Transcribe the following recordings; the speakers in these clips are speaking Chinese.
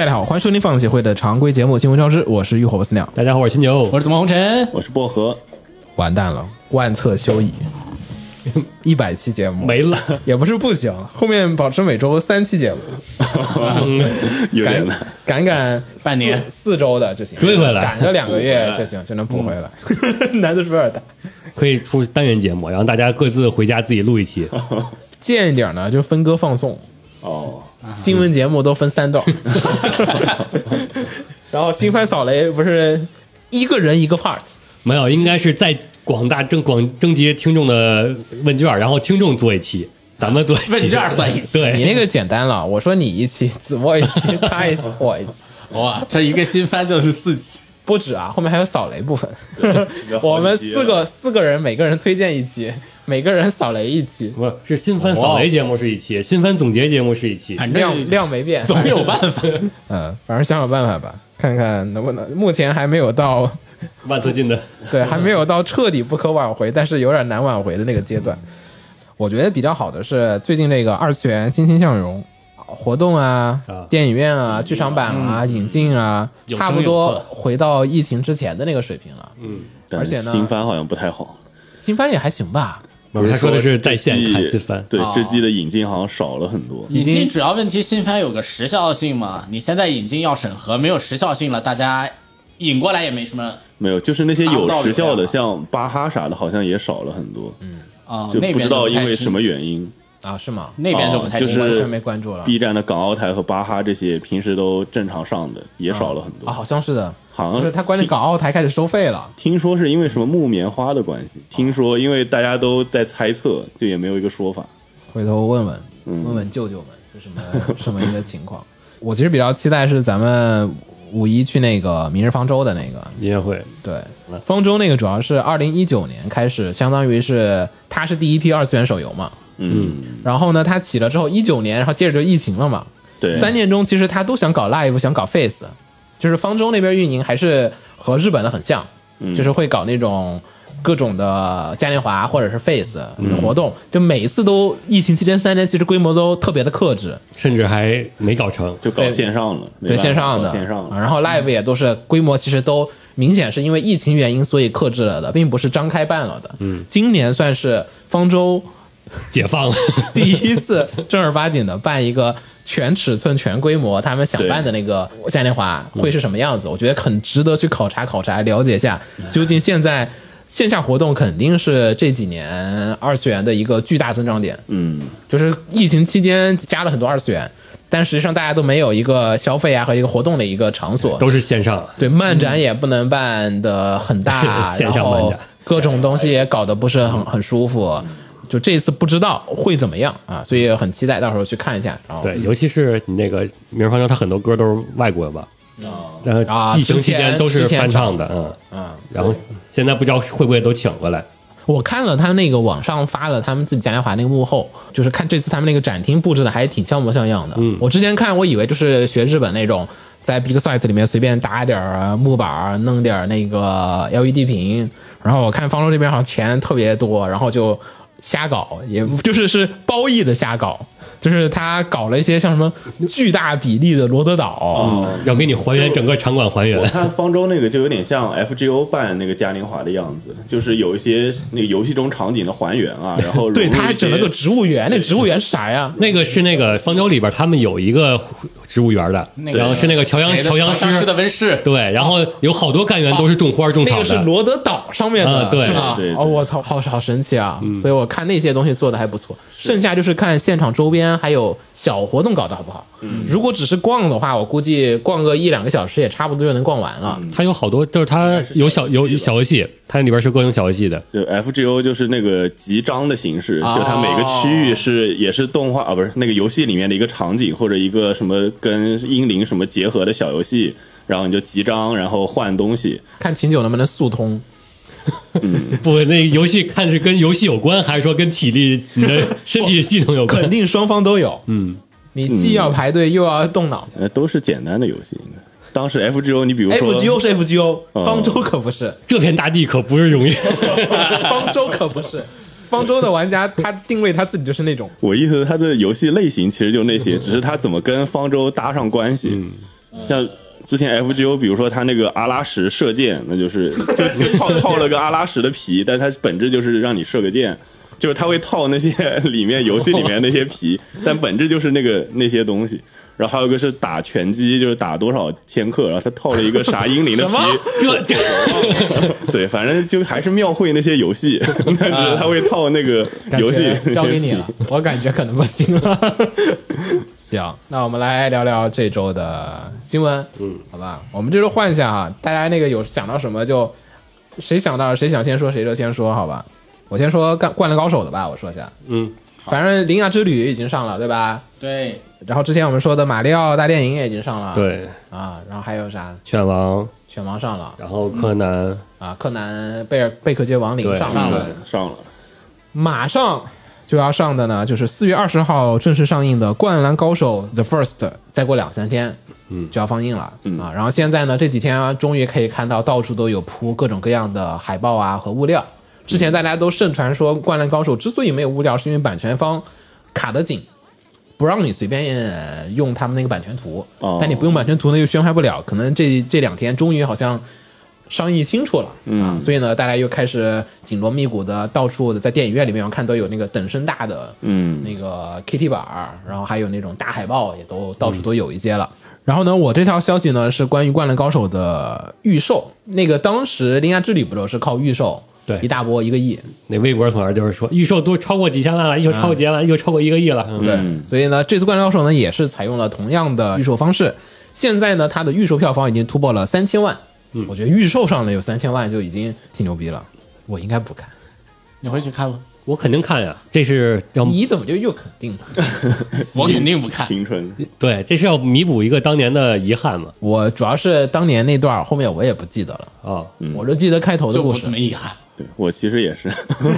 大家好，欢迎收听放协会的常规节目《新闻消失》，我是浴火不死鸟。大家好，我是秦牛，我是怎么红尘？我是薄荷，完蛋了，万策休矣，一百期节目没了，也不是不行，后面保持每周三期节目，有点难。赶赶半年四四周的就行，追回来赶个两个月就行，就能补回来。难度是不是有点大？可以出单元节目，然后大家各自回家自己录一期。贱一点呢，就分割放送，哦，新闻节目都分三段，然后新番扫雷不是一个人一个 part，没有，应该是在广大征广征集听众的问卷，然后听众做一期，咱们做一期。问卷算一期对，你那个简单了，我说你一期，子墨一期，他一期，我一期，哇，这一个新番就是四期，不止啊，后面还有扫雷部分。我们四个四个人，每个人推荐一期，每个人扫雷一期，不是是新番扫雷节目是一期，新番总结节目是一期，反量正量没变，总有办法。嗯，反正想想办法吧，看看能不能。目前还没有到，万次进的。对，还没有到彻底不可挽回，但是有点难挽回的那个阶段。我觉得比较好的是最近这个二次元欣欣向荣活动啊啊，电影院啊，剧场版啊，引进啊，有有差不多回到疫情之前的那个水平了。嗯，而且呢新番好像不太好。新番也还行吧，不是他说的是在线看新番，对哦这季的引进好像少了很多。引进主要问题，新番有个时效性嘛，你现在引进要审核，没有时效性了，大家引过来也没什么没有，就是那些有时效的，像巴哈啥的，好像也少了很多，啊，就不知道因为什么原因。啊，是吗？那边就不太哦就是。完全没关注了 B 站的港澳台和巴哈这些平时都正常上的，也少了很多。啊，好像是的，好像是他关键港澳台开始收费了。听说是因为什么木棉花的关系，听说因为大家都在猜测，就也没有一个说法。回头问问嗯问问舅舅们是什么什么一个情况。我其实比较期待是咱们五一去那个明日方舟的那个，音乐会对，方舟那个主要是二零一九年开始，相当于是它是第一批二次元手游嘛。嗯，然后呢，他起了之后，一九年，然后接着就疫情了嘛。对，三年中，其实他都想搞 live，想搞 face，就是方舟那边运营还是和日本的很像，嗯。就是会搞那种各种的嘉年华或者是 face 嗯活动，就每一次都疫情期间三年，其实规模都特别的克制，甚至还没搞成。就搞线上了，没对线上的，线上然后 live 也都是规模其实都明显是因为疫情原因所以克制了的，并不是张开办了的。嗯，今年算是方舟 解放了，第一次正儿八经的办一个全尺寸、全规模，他们想办的那个嘉年华会是什么样子？我觉得很值得去考察考察，了解一下究竟现在线下活动肯定是这几年二次元的一个巨大增长点。嗯，就是疫情期间加了很多二次元，但实际上大家都没有一个消费啊和一个活动的一个场所。都是线上。对，漫展也不能办的很大，线上然后漫展各种东西也搞得不是很很舒服。就这次不知道会怎么样啊，所以很期待到时候去看一下。然后对，尤其是你那个《明日方舟》，它很多歌都是外国的吧？然啊后疫情期间都是翻唱的，嗯嗯，然后现在不知道会不会都请过来。我看了他那个网上发了他们自己嘉年华那个幕后，就是看这次他们那个展厅布置的还挺像模像样的。嗯，我之前看我以为就是学日本那种，在 Big Size 里面随便搭点儿木板儿，弄点儿那个 LED 屏，然后我看方舟这边好像钱特别多，然后就瞎搞，也就是是褒义的瞎搞。就是他搞了一些像什么巨大比例的罗德岛，哦，要给你还原整个场馆还原。我。看方舟那个就有点像 FGO 办那个嘉年华的样子，就是有一些那个游戏中场景的还原啊，然后对，他还整了个植物园，那植物园是啥呀？那个是那个方舟里边，他们有一个植物园的，那个然后是那个调香谁的？调香师。师的温室，对，然后有好多干员都是种花种草那个是，罗德岛上面的，啊对。是吧？对对。哦，我操，好好神奇啊！所以我看那些东西做的还不错，剩下就是看现场周边还有小活动搞得好不好。如果只是逛的话，我估计逛个一两个小时也差不多就能逛完了。它有好多，就是它有小有有小游戏，它里边是各种小游戏的。就 FGO 就是那个集章的形式，哦就它每个区域是也是动画啊，不是那个游戏里面的一个场景或者一个什么跟英灵什么结合的小游戏，然后你就集章，然后换东西。看秦九能不能速通。不，那个游戏看是跟游戏有关，还是说跟体力、你的身体系统有关肯？定双方都有。嗯，你既要排队又要动脑。呃，都是简单的游戏，应该。当时 FGO，你比如说 FGO 是 FGO，哦方舟可不是，这片大地可不是容易。方舟可不是。方舟的玩家他定位他自己就是那种我意思，他的游戏类型其实就那些，只是他怎么跟方舟搭上关系。嗯像之前 FGO，比如说他那个阿拉什射箭，那就是就 就套套了个阿拉什的皮，但它本质就是让你射个箭，就是它会套那些里面游戏里面那些皮，但本质就是那个那些东西。然后还有一个是打拳击，就是打多少千克，然后他套了一个啥英灵的皮，这这。对，反正就还是庙会那些游戏，但是他会套那个游戏。交给你了，我感觉可能不行了。行，那我们来聊聊这周的新闻，嗯，好吧，我们这周换一下哈，大家那个有想到什么就谁想到谁想先说谁就先说，好吧？我先说干灌篮高手的吧，我说一下，嗯，反正《铃芽之旅》已经上了，对吧？对，然后之前我们说的《马里奥大电影》也已经上了，对，啊，然后还有啥？犬王，犬王上了。然后柯南，啊，柯南贝尔贝克街亡灵上，了。上了，马上就要上的呢，就是四月二十号正式上映的《灌篮高手 The First》，再过两三天，嗯，就要放映了、啊。然后现在呢，这几天啊，终于可以看到到处都有铺各种各样的海报啊和物料。之前大家都盛传说，《灌篮高手》之所以没有物料，是因为版权方卡得紧。不让你随便呃用他们那个版权图，哦但你不用版权图呢又宣发不了，可能这这两天终于好像商议清楚了，嗯。啊，所以呢，大家又开始紧锣密鼓的到处的在电影院里面我看都有那个等身大的，嗯。那个 KT 板儿，然后还有那种大海报也都到处都有一些了。然后呢，我这条消息呢是关于《灌篮高手》的预售，那个当时《铃芽之旅》不都是靠预售，对。一大波一个亿，那微博从那儿就是说预售都超过几千万了，预售超过几千万，预售超过一个亿了。嗯。对，所以呢，这次《灌篮高手》呢也是采用了同样的预售方式。现在呢，它的预售票房已经突破了三千万。嗯，我觉得预售上的有三千万就已经挺牛逼了。我应该不看，你会去看吗？我肯定看呀，这是要你怎么就又肯定了？我肯定不看。青春，对，这是要弥补一个当年的遗憾嘛？我主要是当年那段后面我也不记得了，啊，我就记得开头的故事就不怎。么遗憾，对我其实也是，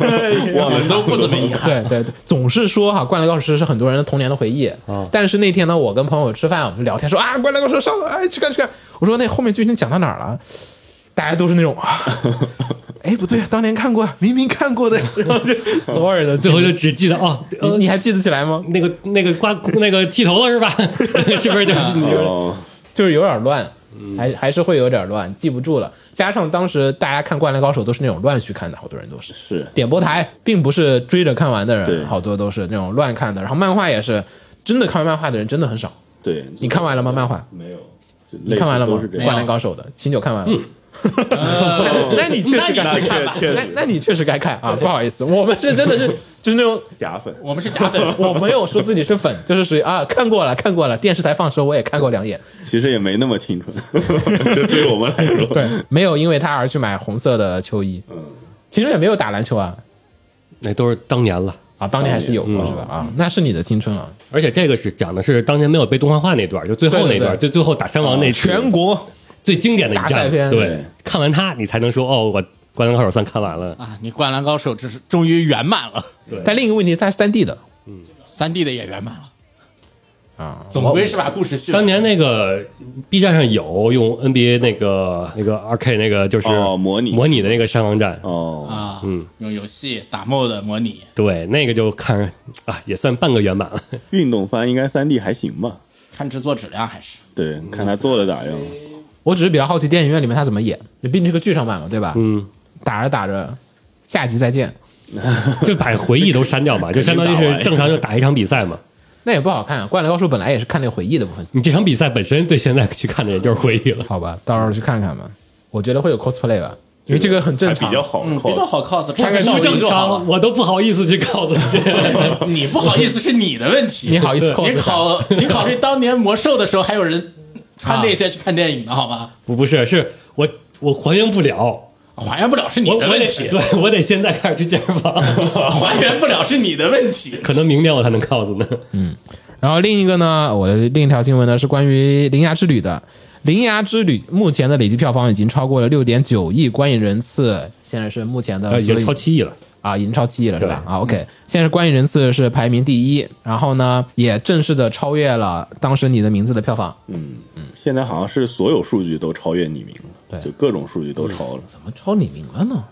我们都不怎么遗憾。对对对，总是说哈，《灌篮高手》是很多人的童年的回忆。啊但是那天呢，我跟朋友吃饭，我们就聊天说啊，《灌篮高手》上了，哎，去看去看。我说那后面剧情讲到哪儿了？大家都是那种，啊 哎，不对，当年看过，明明看过的，然后就所有人的最后就只记得哦，呃，你你还记得起来吗？那个那个刮那个剃头了是吧？是不是就是你哦，就是有点乱，还还是会有点乱，记不住了。加上当时大家看《灌篮高手》都是那种乱序看的，好多人都是是点播台，并不是追着看完的人，好多都是那种乱看的。然后漫画也是，真的看完漫画的人真的很少。对，你看完了吗？漫画没有？你看完了吗？《灌篮高手》的秦九看完了。那你确实该那看，确确实那那你确实该看啊！不好意思，我们是真的是就是那种假粉，我们是假粉，我没有说自己是粉，就是属于啊看过了看过了，电视台放的时候我也看过两眼，其实也没那么青春，就对我们来说，对，没有因为他而去买红色的秋衣。嗯，其实也没有打篮球啊。那都是当年了。啊，当年还是有过是吧？啊，那是你的青春啊！而且这个是讲的是当年没有被动画化那段，就最后那段，对对对。就最后打山王那全国最经典的一赛篇对对，看完它你才能说哦，我《灌篮高手》算看完了。啊！你《灌篮高手》这是终于圆满了，对但另一个问题，它是三 D 的嗯三 D 的也圆满了，啊，总归是把故事续完。当年那个 B 站上有用 NBA 那个那个 2K 那个就是哦模拟模拟的那个山王战，哦，啊，嗯，用游戏打 MOD 模拟，对，那个就看啊也算半个圆满了。运动番应该三 D 还行吧？看制作质量还是对，看他做的咋样。我只是比较好奇电影院里面他怎么演，毕竟是个剧场版嘛，对吧？嗯，打着打着，下集再见，就把回忆都删掉嘛，就相当于是正常就打一场比赛嘛。那也不好看啊。灌篮高手本来也是看那个回忆的部分，你这场比赛本身对现在去看的也就是回忆了。好吧，到时候去看看吧。我觉得会有 cosplay 吧，因为这个很正常还比较好嗯，比 cos，较好 cos，穿个穿个道具道具就好了。我都不好意思去 cos。你不好意思是你的问题，你好意思 cos 你考你考虑当年魔兽的时候，还有人穿那些去看电影呢好吗？不不是，是我我还原不了，还原不了是你的问题，对我得现在开始去健身房，还原不了是你的问题。可能明年我才能告诉呢。嗯然后另一个呢，我的另一条新闻呢是关于《铃芽之旅》的，《铃芽之旅》目前的累计票房已经超过了六点九亿观影人次，现在是目前的呃，已经超七亿了。啊，已经超七亿了是吧？对啊，OK，现在观影人次是排名第一，然后呢，也正式的超越了当时你的名字的票房。嗯嗯现在好像是所有数据都超越你名了，对。就各种数据都超了，怎么超李明了呢？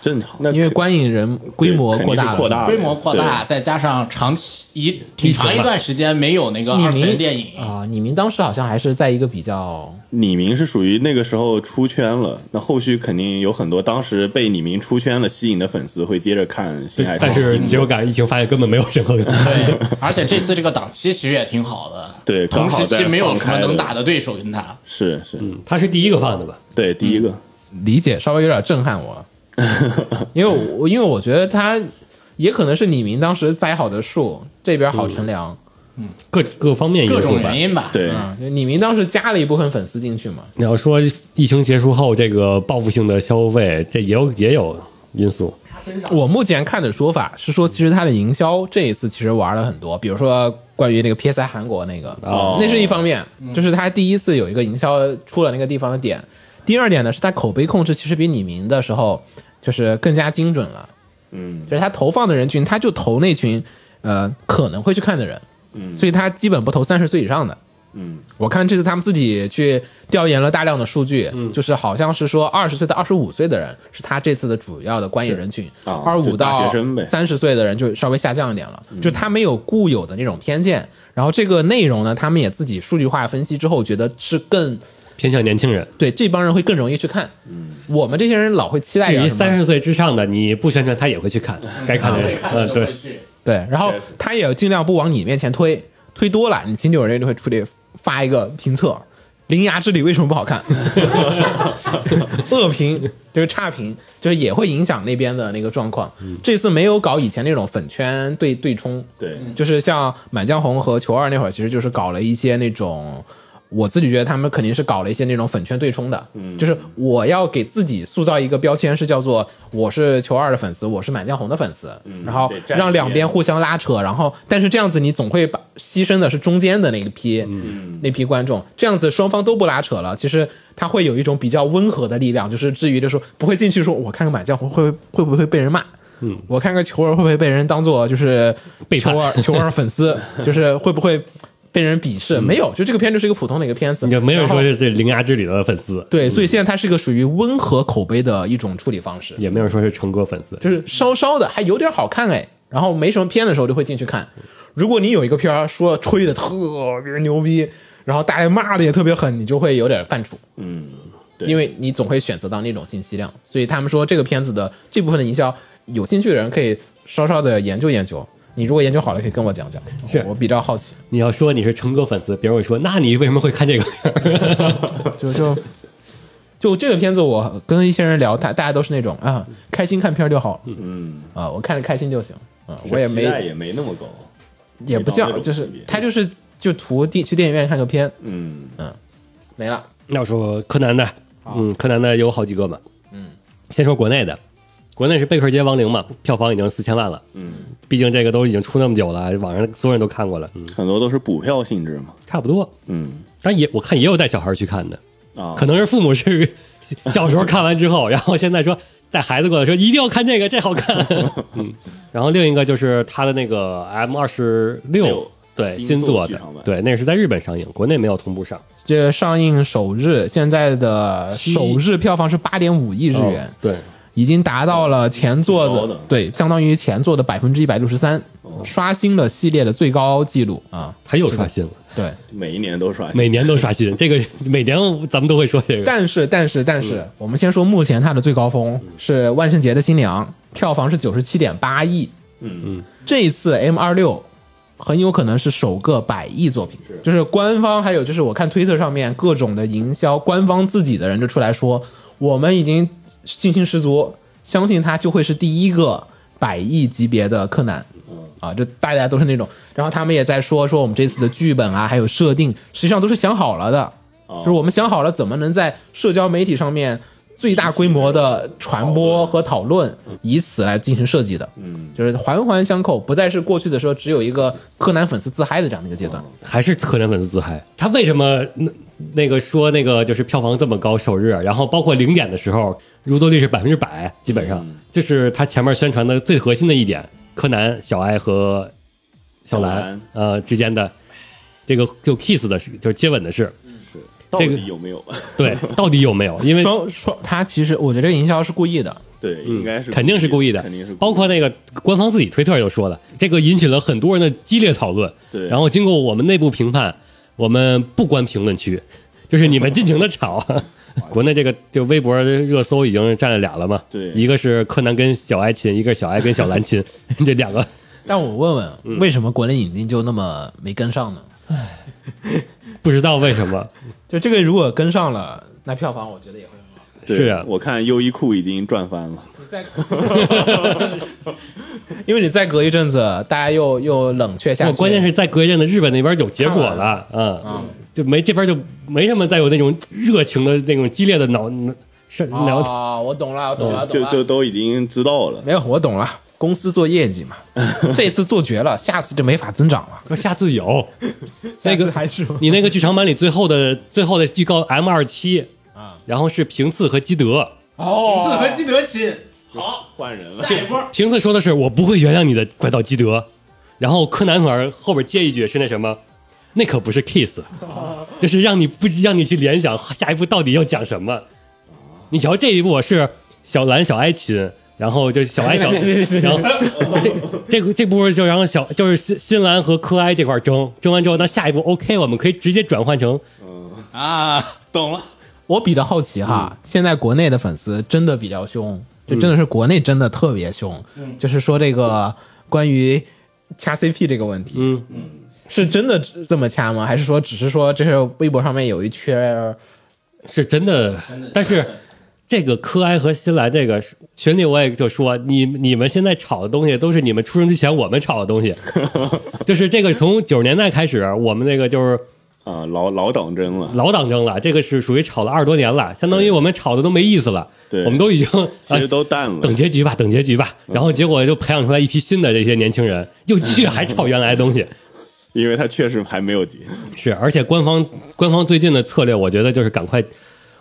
正常。那因为观影人规模对扩大规模扩大，再加上长期一挺长一段时间没有那个二次元电影，啊，李明当时好像还是在一个比较李明是属于那个时候出圈了，那后续肯定有很多当时被李明出圈了吸引的粉丝会接着看《新海但是结果赶上疫情，发现根本没有任何。对，而且这次这个档期其实也挺好的，对同时期没有什么能打的对手跟他。是是，他是第一个放的吧？对第一个，理解稍微有点震撼我，因为我因为我觉得他也可能是李明当时栽好的树，这边好乘凉。各各方面因各种原。因吧，对啊，就李明当时加了一部分粉丝进去嘛，你要说疫情结束后这个报复性的消费，这也有也有因素。我目前看的说法是说，其实它的营销这一次其实玩了很多，比如说关于那个 PSI 韩国那个，哦那是一方面，就是它第一次有一个营销出了那个地方的点。第二点呢，是它口碑控制其实比李明的时候就是更加精准了，嗯就是它投放的人群，它就投那群呃可能会去看的人，嗯。所以他基本不投三十岁以上的。嗯。我看这次他们自己去调研了大量的数据，嗯。就是好像是说二十岁到二十五岁的人是他这次的主要的观影人群，啊二十五大到学生呗。嗯三十岁的人就稍微下降一点了，就他没有固有的那种偏见。然后这个内容呢，他们也自己数据化分析之后，觉得是更偏向年轻人。对这帮人会更容易去看。嗯。我们这些人老会期待至于三十岁之上的，你不宣传他也会去看，该看的人，嗯，对，对，然后他也尽量不往你面前推，推多了，你经纪人就会出去发一个评测，《铃芽之旅》为什么不好看？恶评就是差评，就是也会影响那边的那个状况。这次没有搞以前那种粉圈对对冲，对就是像《满江红》和《球二》那会儿，其实就是搞了一些那种。我自己觉得他们肯定是搞了一些那种粉圈对冲的，嗯。就是我要给自己塑造一个标签，是叫做我是球二的粉丝，我是满江红的粉丝，然后让两边。互相拉扯，然后但是这样子你总会把牺牲的是中间的那一批、那批观众，这样子双方都不拉扯了，其实他会有一种比较温和的力量，就是至于就说不会进去说我看个满江红会会不会被人骂。嗯，我看个球儿会不会被人当做就是球儿球儿粉丝，就是会不会被人鄙视？没有，就这个片就是一个普通的一个片子，你就没有说是这《铃芽之旅》的粉丝，对，所以现在它是一个属于温和口碑的一种处理方式，也没有说是成哥粉丝。就是稍稍的还有点好看哎，然后没什么片的时候就会进去看。如果你有一个片儿说吹的特别牛逼，然后大家骂的也特别狠，你就会有点犯怵，嗯，对因为你总会选择到那种信息量。所以他们说这个片子的这部分的营销，有兴趣的人可以稍稍的研究研究。你如果研究好了，可以跟我讲讲，是。我比较好奇。你要说你是成哥粉丝，别人会说，那你为什么会看这个？就就就这个片子，我跟一些人聊，大大家都是那种啊，开心看片儿就好，嗯，啊，我看着开心就行，啊，我也没也没那么高，也不叫，就是他就是就图电去电影院看个片，嗯。嗯。没了。那我说柯南的，嗯，柯南的有好几个嘛。嗯，先说国内的，国内是《贝克街亡灵》嘛，票房已经四千万了。嗯，毕竟这个都已经出那么久了，网上所有人都看过了。嗯，很多都是补票性质嘛，差不多。嗯但也我看也有带小孩去看的，啊，可能是父母是 小时候看完之后，然后现在说带孩子过来说一定要看这个，这好看。嗯，然后另一个就是他的那个 M 二十六六，对新做的对，那个是在日本上映，国内没有同步上。这上映首日，现在的首日票房是八点五亿日元，哦对，已经达到了前作的对，相当于前作的百分之一百六十三，刷新了系列的最高纪录。啊！他又刷新了，对，每一年都刷新，每年都刷新，这个每年咱们都会说这个。但是但是但嗯。是，我们先说目前它的最高峰是《万圣节的新娘》，票房是九十七点八亿。嗯。嗯，这一次 M 二六很有可能是首个百亿作品，就是官方还有就是我看推特上面各种的营销，官方自己的人就出来说，我们已经信心十足，相信他就会是第一个百亿级别的柯南。啊，就大家都是那种，然后他们也在说说我们这次的剧本啊，还有设定，实际上都是想好了的，就是我们想好了怎么能在社交媒体上面最大规模的传播和讨论，以此来进行设计的。嗯，就是环环相扣，不再是过去的时候只有一个柯南粉丝自嗨的这样的一个阶段。还是柯南粉丝自嗨。他为什么那那个说那个就是票房这么高首日，然后包括零点的时候入座率是百分之百，基本上。就是他前面宣传的最核心的一点，柯南、小爱和小兰小兰。呃之间的这个就 kiss 的事，就是接吻的事，到这个底有没有？对，到底有没有？因为双双，他其实我觉得这个营销是故意的，对，应该是肯定是故意的，肯定是故意的。包括那个官方自己推特又说了，这个引起了很多人的激烈讨论。对。然后经过我们内部评判，我们不关评论区，就是你们尽情的吵。国内这个就微博热搜已经占了俩了嘛？对一个是柯南跟小爱亲，一个是小爱跟小兰亲，这两个 但我问问，嗯为什么国内引进就那么没跟上呢？唉 不知道为什么。就这个如果跟上了，那票房我觉得也会很好。是啊我看优衣库已经赚翻了。你再，因为你再隔一阵子，大家又又冷却下去。关键是再隔一阵子，日本那边有结果了，嗯，就没这边就没什么再有那种热情的那种激烈的脑是脑啊，我懂了，我懂了，就懂了。就都已经知道了。没有，我懂了。公司做业绩嘛，这次做绝了，下次就没法增长了。说下次有。那个还是你那个剧场版里最后的最后的预告 M 二七啊，然后是平次和基德，哦。次和基德亲，好，换人了，下一波。平次说的是我不会原谅你的怪盗基德，然后柯南团后边接一句是那什么，那可不是 kiss，就是让你不让你去联想下一步到底要讲什么。你瞧这一步是小蓝小哀亲，然后就小哀小，然后这这这部分就然后小就是新新兰和柯哀这块争，争完之后，那下一步 OK，我们可以直接转换成啊，懂了。我比较好奇哈，现在国内的粉丝真的比较凶，就真的是国内真的特别凶，就是说这个关于掐 CP 这个问题，嗯嗯是真的这么掐吗？还是说只是说这是微博上面有一圈是真的，但是这个柯哀和新兰这个群里我也就说，你你们现在炒的东西都是你们出生之前我们炒的东西，就是这个从九十年代开始，我们那个就是啊，老老党争了。老党争了，这个是属于炒了二十多年了，相当于我们炒的都没意思了，对我们都已经啊其实都淡了等。结局吧，等结局吧，然后结果就培养出来一批新的这些年轻人，又继续还炒原来的东西。因为他确实还没有结。是，而且官方官方最近的策略，我觉得就是赶快。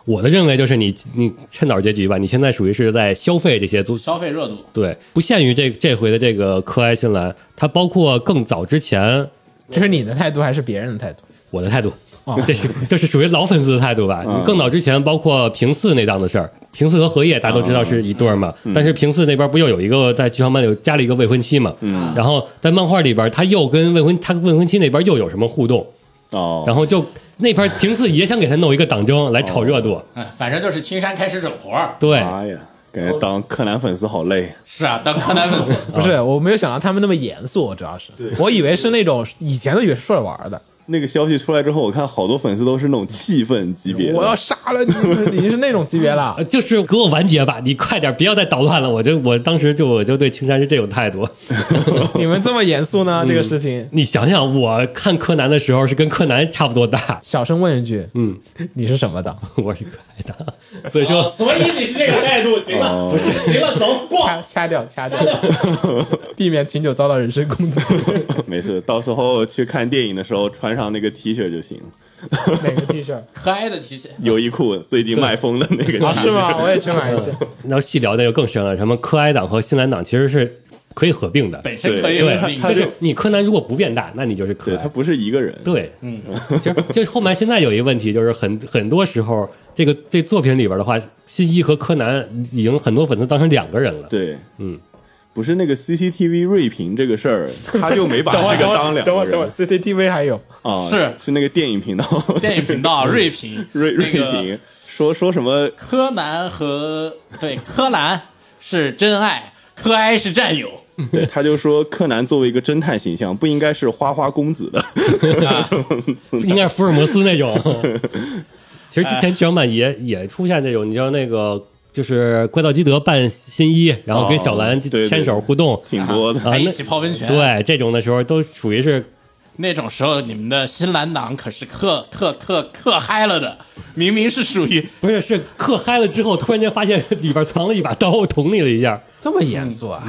我的认为就是你你趁早结局吧，你现在属于是在消费这些足消费热度，对，不限于这这回的这个科埃新兰，它包括更早之前这是你的态度还是别人的态度？我的态度，这是这是属于老粉丝的态度吧？嗯。更早之前，包括平次那档子事儿，平次和荷叶大家都知道是一对儿嘛，但是平次那边不又有一个在剧场版里加了一个未婚妻嘛？嗯，然后在漫画里边，他又跟未婚他未婚妻那边又有什么互动，哦，然后就那边平次也想给他弄一个党争来炒热度，嗯，反正就是青山开始整活儿。对，妈呀，感觉当柯南粉丝好累。是啊，当柯南粉丝，不是，我没有想到他们那么严肃，主要是。我以为是那种以前都以为是说着玩的，那个消息出来之后，我看好多粉丝都是那种气愤级别。我要杀了你，已经是那种级别了呃。就是给我完结吧，你快点，不要再捣乱了。我就我当时就我就对青山是这种态度。你们这么严肃呢？这个事情，你想想，我看柯南的时候是跟柯南差不多大，小声问一句，嗯，你是什么党？我是可爱的，所以说哦所以你是这个态度，行了，不是，行了，走，过。掐掐掉，掐掉，避免秦九遭到人身攻击。没事，到时候去看电影的时候穿上那个 T 恤就行。哪个 T 恤 可爱的 T 恤，优衣库最近卖疯的那个 T 啊？恤，是吗？我也去买一件。然后细聊那就更深了，什么柯哀党和新兰党其实是可以合并的。本身可以对合并，他就是你柯南如果不变大，那你就是柯哀对他。不是一个人。对，嗯，其实就是后面现在有一个问题，就是很很多时候，这个这作品里边的话，新一和柯南已经很多粉丝当成两个人了。对，嗯，不是那个 CCTV 锐评这个事儿，他就没把这个当两个等会儿，等会，CCTV 还有。啊，是。是那个电影频道，电影频道 锐评，锐锐那个评。说说什么？柯南和对柯南是真爱，柯哀是战友。对，他就说柯南作为一个侦探形象，不应该是花花公子的。应该是福尔摩斯那种。其实之前剧场版也也出现这种，你知道那个就是怪盗基德扮新一，然后跟小兰牵手互动，挺多的。一起泡温泉。，对这种的时候都属于是那种时候你们的新蓝党可是嗑嗑嗑嗑嗨了的，明明是属于不是是嗑嗨了之后，突然间发现里边藏了一把刀，捅你了一下。这么严肃啊？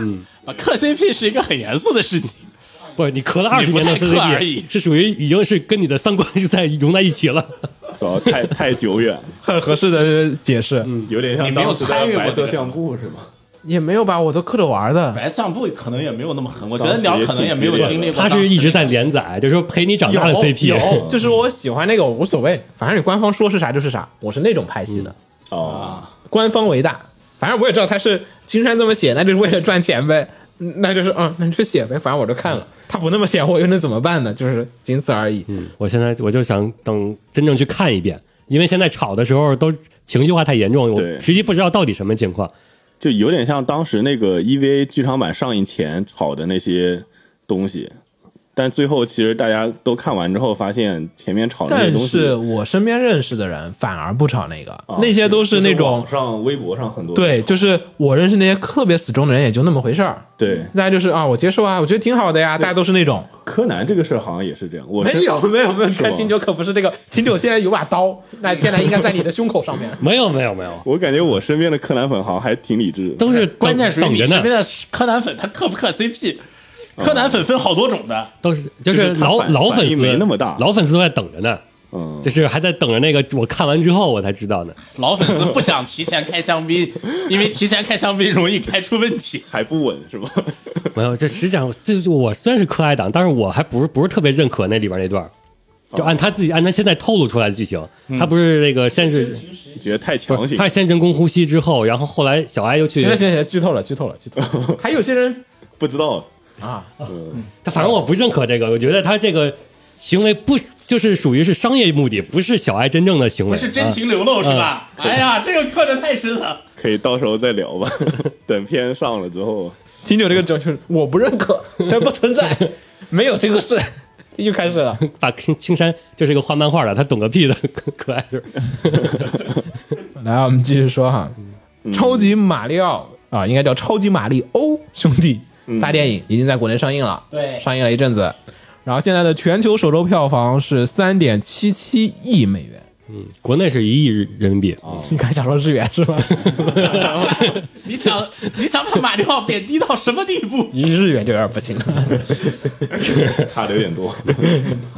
啊，嗑 CP 是一个很严肃的事情。不是你咳了二十年的你不太嗑而 CCP，是属于已经是跟你的三观是在融在一起了。主要太太久远，很合适的解释，有点像你没有当时的参与过白色相簿是吗？也没有吧？我都刻着玩的。白相簿可能也没有那么狠，我觉得鸟可能也没有经历过他。是一直在连载，就是说陪你长大的 CP。有，就是我喜欢那个我无所谓，反正你官方说是啥就是啥，我是那种派系的，哦，官方为大。反正我也知道他是金山这么写，那就是为了赚钱呗，嗯那就是嗯，那你就写呗，反正我就看了。他不那么写，我又能怎么办呢？就是仅此而已。嗯我现在我就想等真正去看一遍，因为现在炒的时候都情绪化太严重，我对实际不知道到底什么情况。就有点像当时那个 EVA 剧场版上映前炒的那些东西，但最后其实大家都看完之后，发现前面炒的那些东西，是我身边认识的人反而不炒那个，啊那些都是那种网上微博上很多对，就是我认识那些特别死忠的人，也就那么回事儿。对大家就是啊，我接受啊，我觉得挺好的呀。大家都是那种柯南这个事儿好像也是这样，我没有没有没有，看清酒可不是这个，清酒现在有把刀，那现在应该在你的胸口上面。没有没有没有，我感觉我身边的柯南粉好像还挺理智的，都是关键是等着呢你身边，的柯南粉，他嗑不嗑 CP？柯南粉分好多种的，都是就就是老老粉丝没那么大老粉丝都在等着呢，嗯，就是还在等着那个我看完之后我才知道呢。老粉丝不想提前开香槟，因为提前开香槟容易开出问题。还不稳是吧？没有，这实际上这就我虽然是可爱党，但是我还不是不是特别认可那里边那段儿。就按他自己按他现在透露出来的剧情，他不是那个先是觉得太强行他，是先人工呼吸之后，然后后来小爱又去行了行了行，剧透了剧透了剧透了。还有些人不知道啊，他反正我不认可这个，我觉得他这个行为不就是属于是商业目的，不是小爱真正的行为，不是真情流露是吧？哎呀，这个刻的太深了。可以到时候再聊吧，等片上了之后，金九 这个整就是我不认可，它不存在，没有这个事，又开始了。啊把青青山就是一个画漫画的，他懂个屁的，可 可爱是。来，我们继续说哈，超级马里奥啊，应该叫超级马里欧兄弟大电影已经在国内上映了，对上映了一阵子，然后现在的全球首周票房是三点七七亿美元。嗯国内是一亿人民币，你刚想说日元是吧？你想你想把马里奥贬低到什么地步？一日元就有点不行了。差的有点多，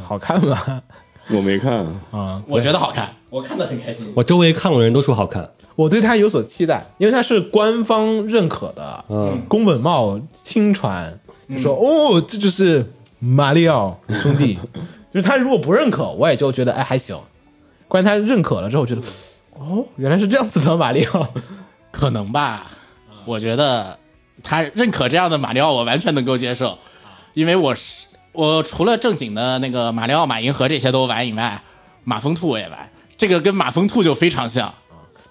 好看吗？我没看啊，我觉得好看，我看的很开心。我周围看过的人都说好看。我对他有所期待，因为他是官方认可的，嗯，宫本茂亲传，说哦，这就是马里奥兄弟。就是他如果不认可，我也就觉得哎还行。关键他认可了之后，我觉得哦，原来是这样子的马里奥。可能吧，我觉得他认可这样的马里奥，我完全能够接受，因为我是我除了正经的那个马里奥、马银河这些都玩以外，马蜂兔我也玩，这个跟马蜂兔就非常像。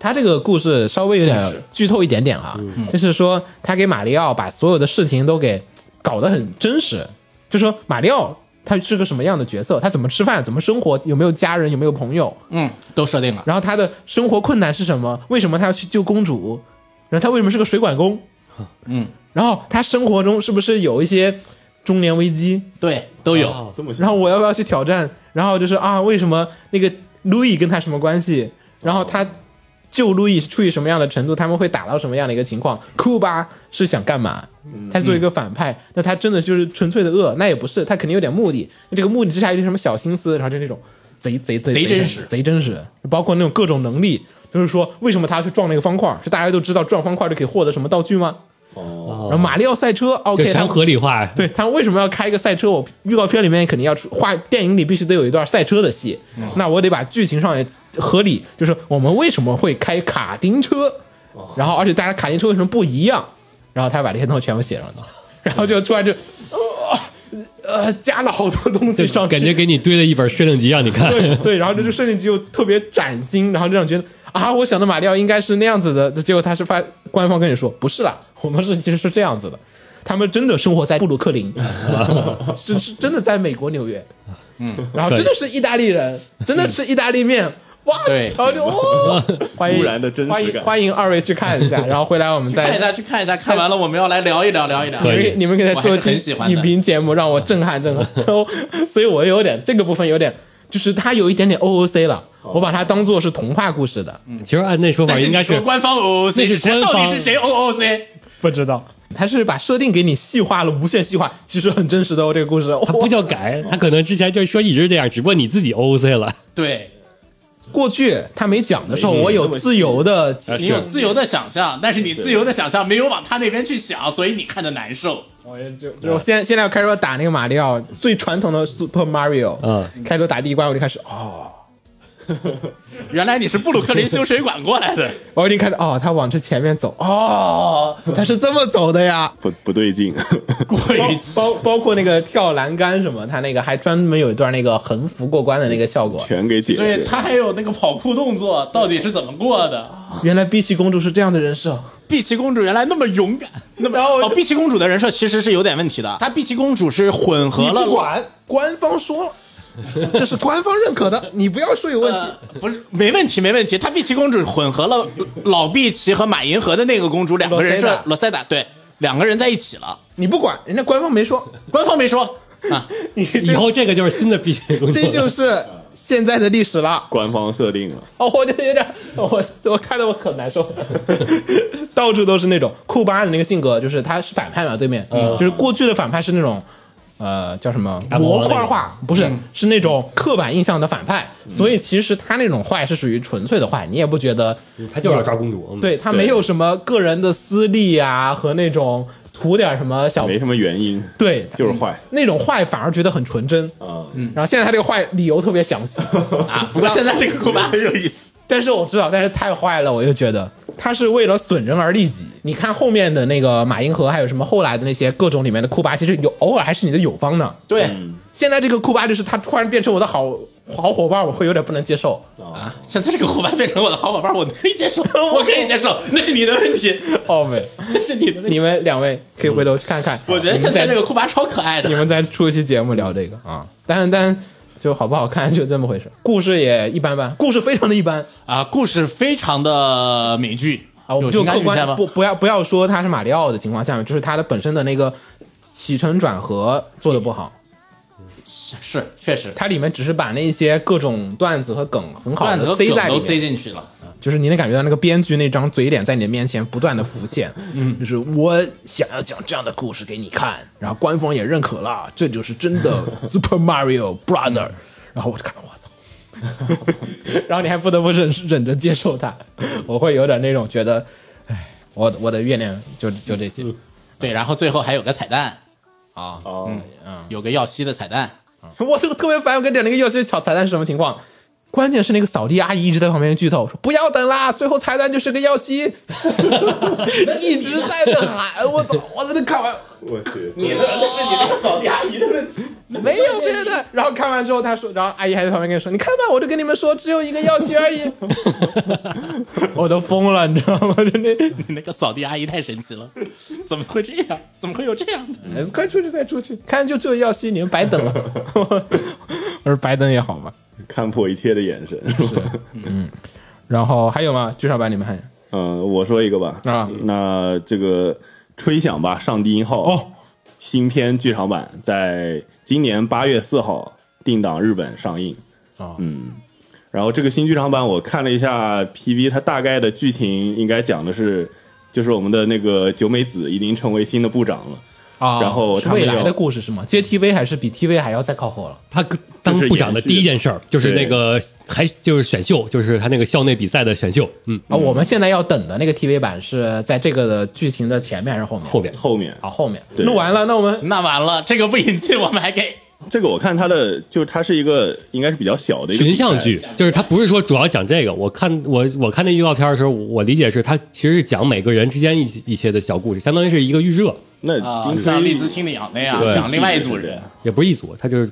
他这个故事稍微有点剧透一点点啊，就是说他给马里奥把所有的事情都给搞得很真实，就说马里奥他是个什么样的角色，他怎么吃饭，怎么生活，有没有家人，有没有朋友，嗯，都设定了。然后他的生活困难是什么？为什么他要去救公主？然后他为什么是个水管工？嗯，然后他生活中是不是有一些中年危机？对，都有。哦然后我要不要去挑战？然后就是啊，为什么那个路易跟他什么关系？然后他救路易是出于什么样的程度？他们会打到什么样的一个情况？库巴是想干嘛？他作为一个反派，那他真的就是纯粹的恶？那也不是，他肯定有点目的。那这个目的之下有点什么小心思？然后就那种贼贼贼贼真实贼真实，包括那种各种能力，就是说为什么他要去撞那个方块？是大家都知道撞方块就可以获得什么道具吗？哦，然后马里奥赛车就，OK，他全合理化。对他为什么要开一个赛车？我预告片里面肯定要出画，电影里必须得有一段赛车的戏。那我得把剧情上也合理，就是我们为什么会开卡丁车，然后而且大家卡丁车为什么不一样？然后他把这些东西全部写上去，然后就突然就，呃呃，加了好多东西上去，感觉给你堆了一本设定集让你看，对对，然后这就设定集又特别崭新，然后这样觉得啊，我想的马里奥应该是那样子的，结果他是发官方跟你说不是啦，我们是其实是这样子的，他们真的生活在布鲁克林，是是真的在美国纽约，嗯，然后真的是意大利人，真的吃意大利面。哇对操就哦，欢迎的真实欢迎感欢迎二位去看一下，然后回来我们再看一下，去看一下，看完了我们要来聊一聊，聊一聊。可以你们给他做欢影评节目，让我震撼震撼。所以我有点这个部分有点，就是它有一点点 OOC 了，我把它当做是童话故事的，嗯其实按那说法应该是官方 OOC 那是谁官方到底是谁 OOC？不知道。他是把设定给你细化了，无限细化，其实很真实的哦。这个故事，他不叫改，他可能之前就是说一直这样，只不过你自己 OOC 了。对过去他没讲的时候，我有自由的啊你有自由的想象，但是你自由的想象没有往他那边去想，所以你看的难受。我也就就我现现在要开始打那个马里奥最传统的 Super Mario，嗯，开头打第一关我就开始哦，原来你是布鲁克林修水管过来的，我已经看着哦，他往这前面走哦，他是这么走的呀。不不对劲，过包一期包包括那个跳栏杆什么，他那个还专门有一段那个横幅过关的那个效果。全给解释。对他还有那个跑酷动作，到底是怎么过的？原来碧琪公主是这样的人设，碧琪公主原来那么勇敢，那么然后哦，碧琪公主的人设其实是有点问题的。她碧琪公主是混合了管，官方说了，这是官方认可的，你不要说有问题。呃，不是，没问题，没问题。她碧琪公主混合了老碧琪和马银河的那个公主两个人设，罗塞达对，两个人在一起了。你不管，人家官方没说，官方没说啊，你这以后这个就是新的碧琪公主这。就是现在的历史了。官方设定了，哦，我就有点，我我看得我可难受，到处都是那种库巴的那个性格，就是他是反派嘛，对面，就是过去的反派是那种。呃，叫什么模块化？不是，是那种刻板印象的反派。所以其实他那种坏是属于纯粹的坏，你也不觉得他就是要抓公主。嗯，对他没有什么个人的私利啊和那种图点什么小没什么原因，对，就是坏那种坏反而觉得很纯真。啊。然后现在他这个坏理由特别详细，啊，不过现在这个 库巴很有意思。但是我知道，但是太坏了，我就觉得他是为了损人而利己。你看后面的那个马银河，还有什么后来的那些各种里面的库巴，其实有偶尔还是你的友方呢。对现在这个库巴就是他突然变成我的好好伙伴，我会有点不能接受。啊，现在这个库巴变成我的好伙伴，我可以接受，我可以接受，那是你的问题，哦 没，那是你的问题。你们两位可以回头去看看。我觉得现在这个库巴超可爱的。你们再出一期节目聊这个啊，但但就好不好看就这么回事，故事也一般般，故事非常的一般。啊，故事非常的美剧。啊，我们就客？观不不要不要说它是马里奥的情况下面，就是它的本身的那个起承转合做的不好，是，确实，它里面只是把那些各种段子和梗很好的塞在里面，塞进去了。就是你能感觉到那个编剧那张嘴脸在你的面前不断的浮现，嗯，就是我想要讲这样的故事给你看，然后官方也认可了，这就是真的 Super Mario Brother，然后我就看，我操，然后你还不得不忍忍着接受它，我会有点那种觉得，哎，我我的月亮就就这些。对，然后最后还有个彩蛋，啊，哦，有个耀西的彩蛋。我这个特别烦，我跟你讲那个耀西巧彩蛋是什么情况？关键是那个扫地阿姨一直在旁边剧透说不要等啦，最后彩蛋就是个耀西，一直在那喊，我操！我在那看完，我去，你的那是你那个扫地阿姨的问题。没有别的。然后看完之后，他说，然后阿姨还在旁边跟你说，你看吧，我就跟你们说，只有一个耀西而已。我都疯了，你知道吗？就那，你那个扫地阿姨太神奇了，怎么会这样？怎么会有这样的？哎快出去，快出去！看就只有耀西，你们白等了。我说白等也好吧。看破一切的眼神。然后还有吗？剧场版你们还嗯，我说一个吧。啊那这个吹响吧，上帝音号哦，新片剧场版在今年八月四号定档日本上映。哦嗯，然后这个新剧场版我看了一下 PV，它大概的剧情应该讲的是，就是我们的那个九美子已经成为新的部长了。啊，然后未来的故事是吗？接 TV 还是比 TV 还要再靠后了？他当部长的第一件事儿就是那个还就是选秀，就是他那个校内比赛的选秀。嗯，啊，我们现在要等的那个 TV 版是在这个的剧情的前面还是后面？后面后面啊，后面。对录完了，那我们那完了，这个不引进，我们还给 这个我看它的就是它是一个应该是比较小的一个群像剧，就是他不是说主要讲这个。我看我我看那预告片的时候，我理解是他其实是讲每个人之间一一些的小故事，相当于是一个预热，那像飞栗子青鸟那样讲另外一组人也不是一组，他就是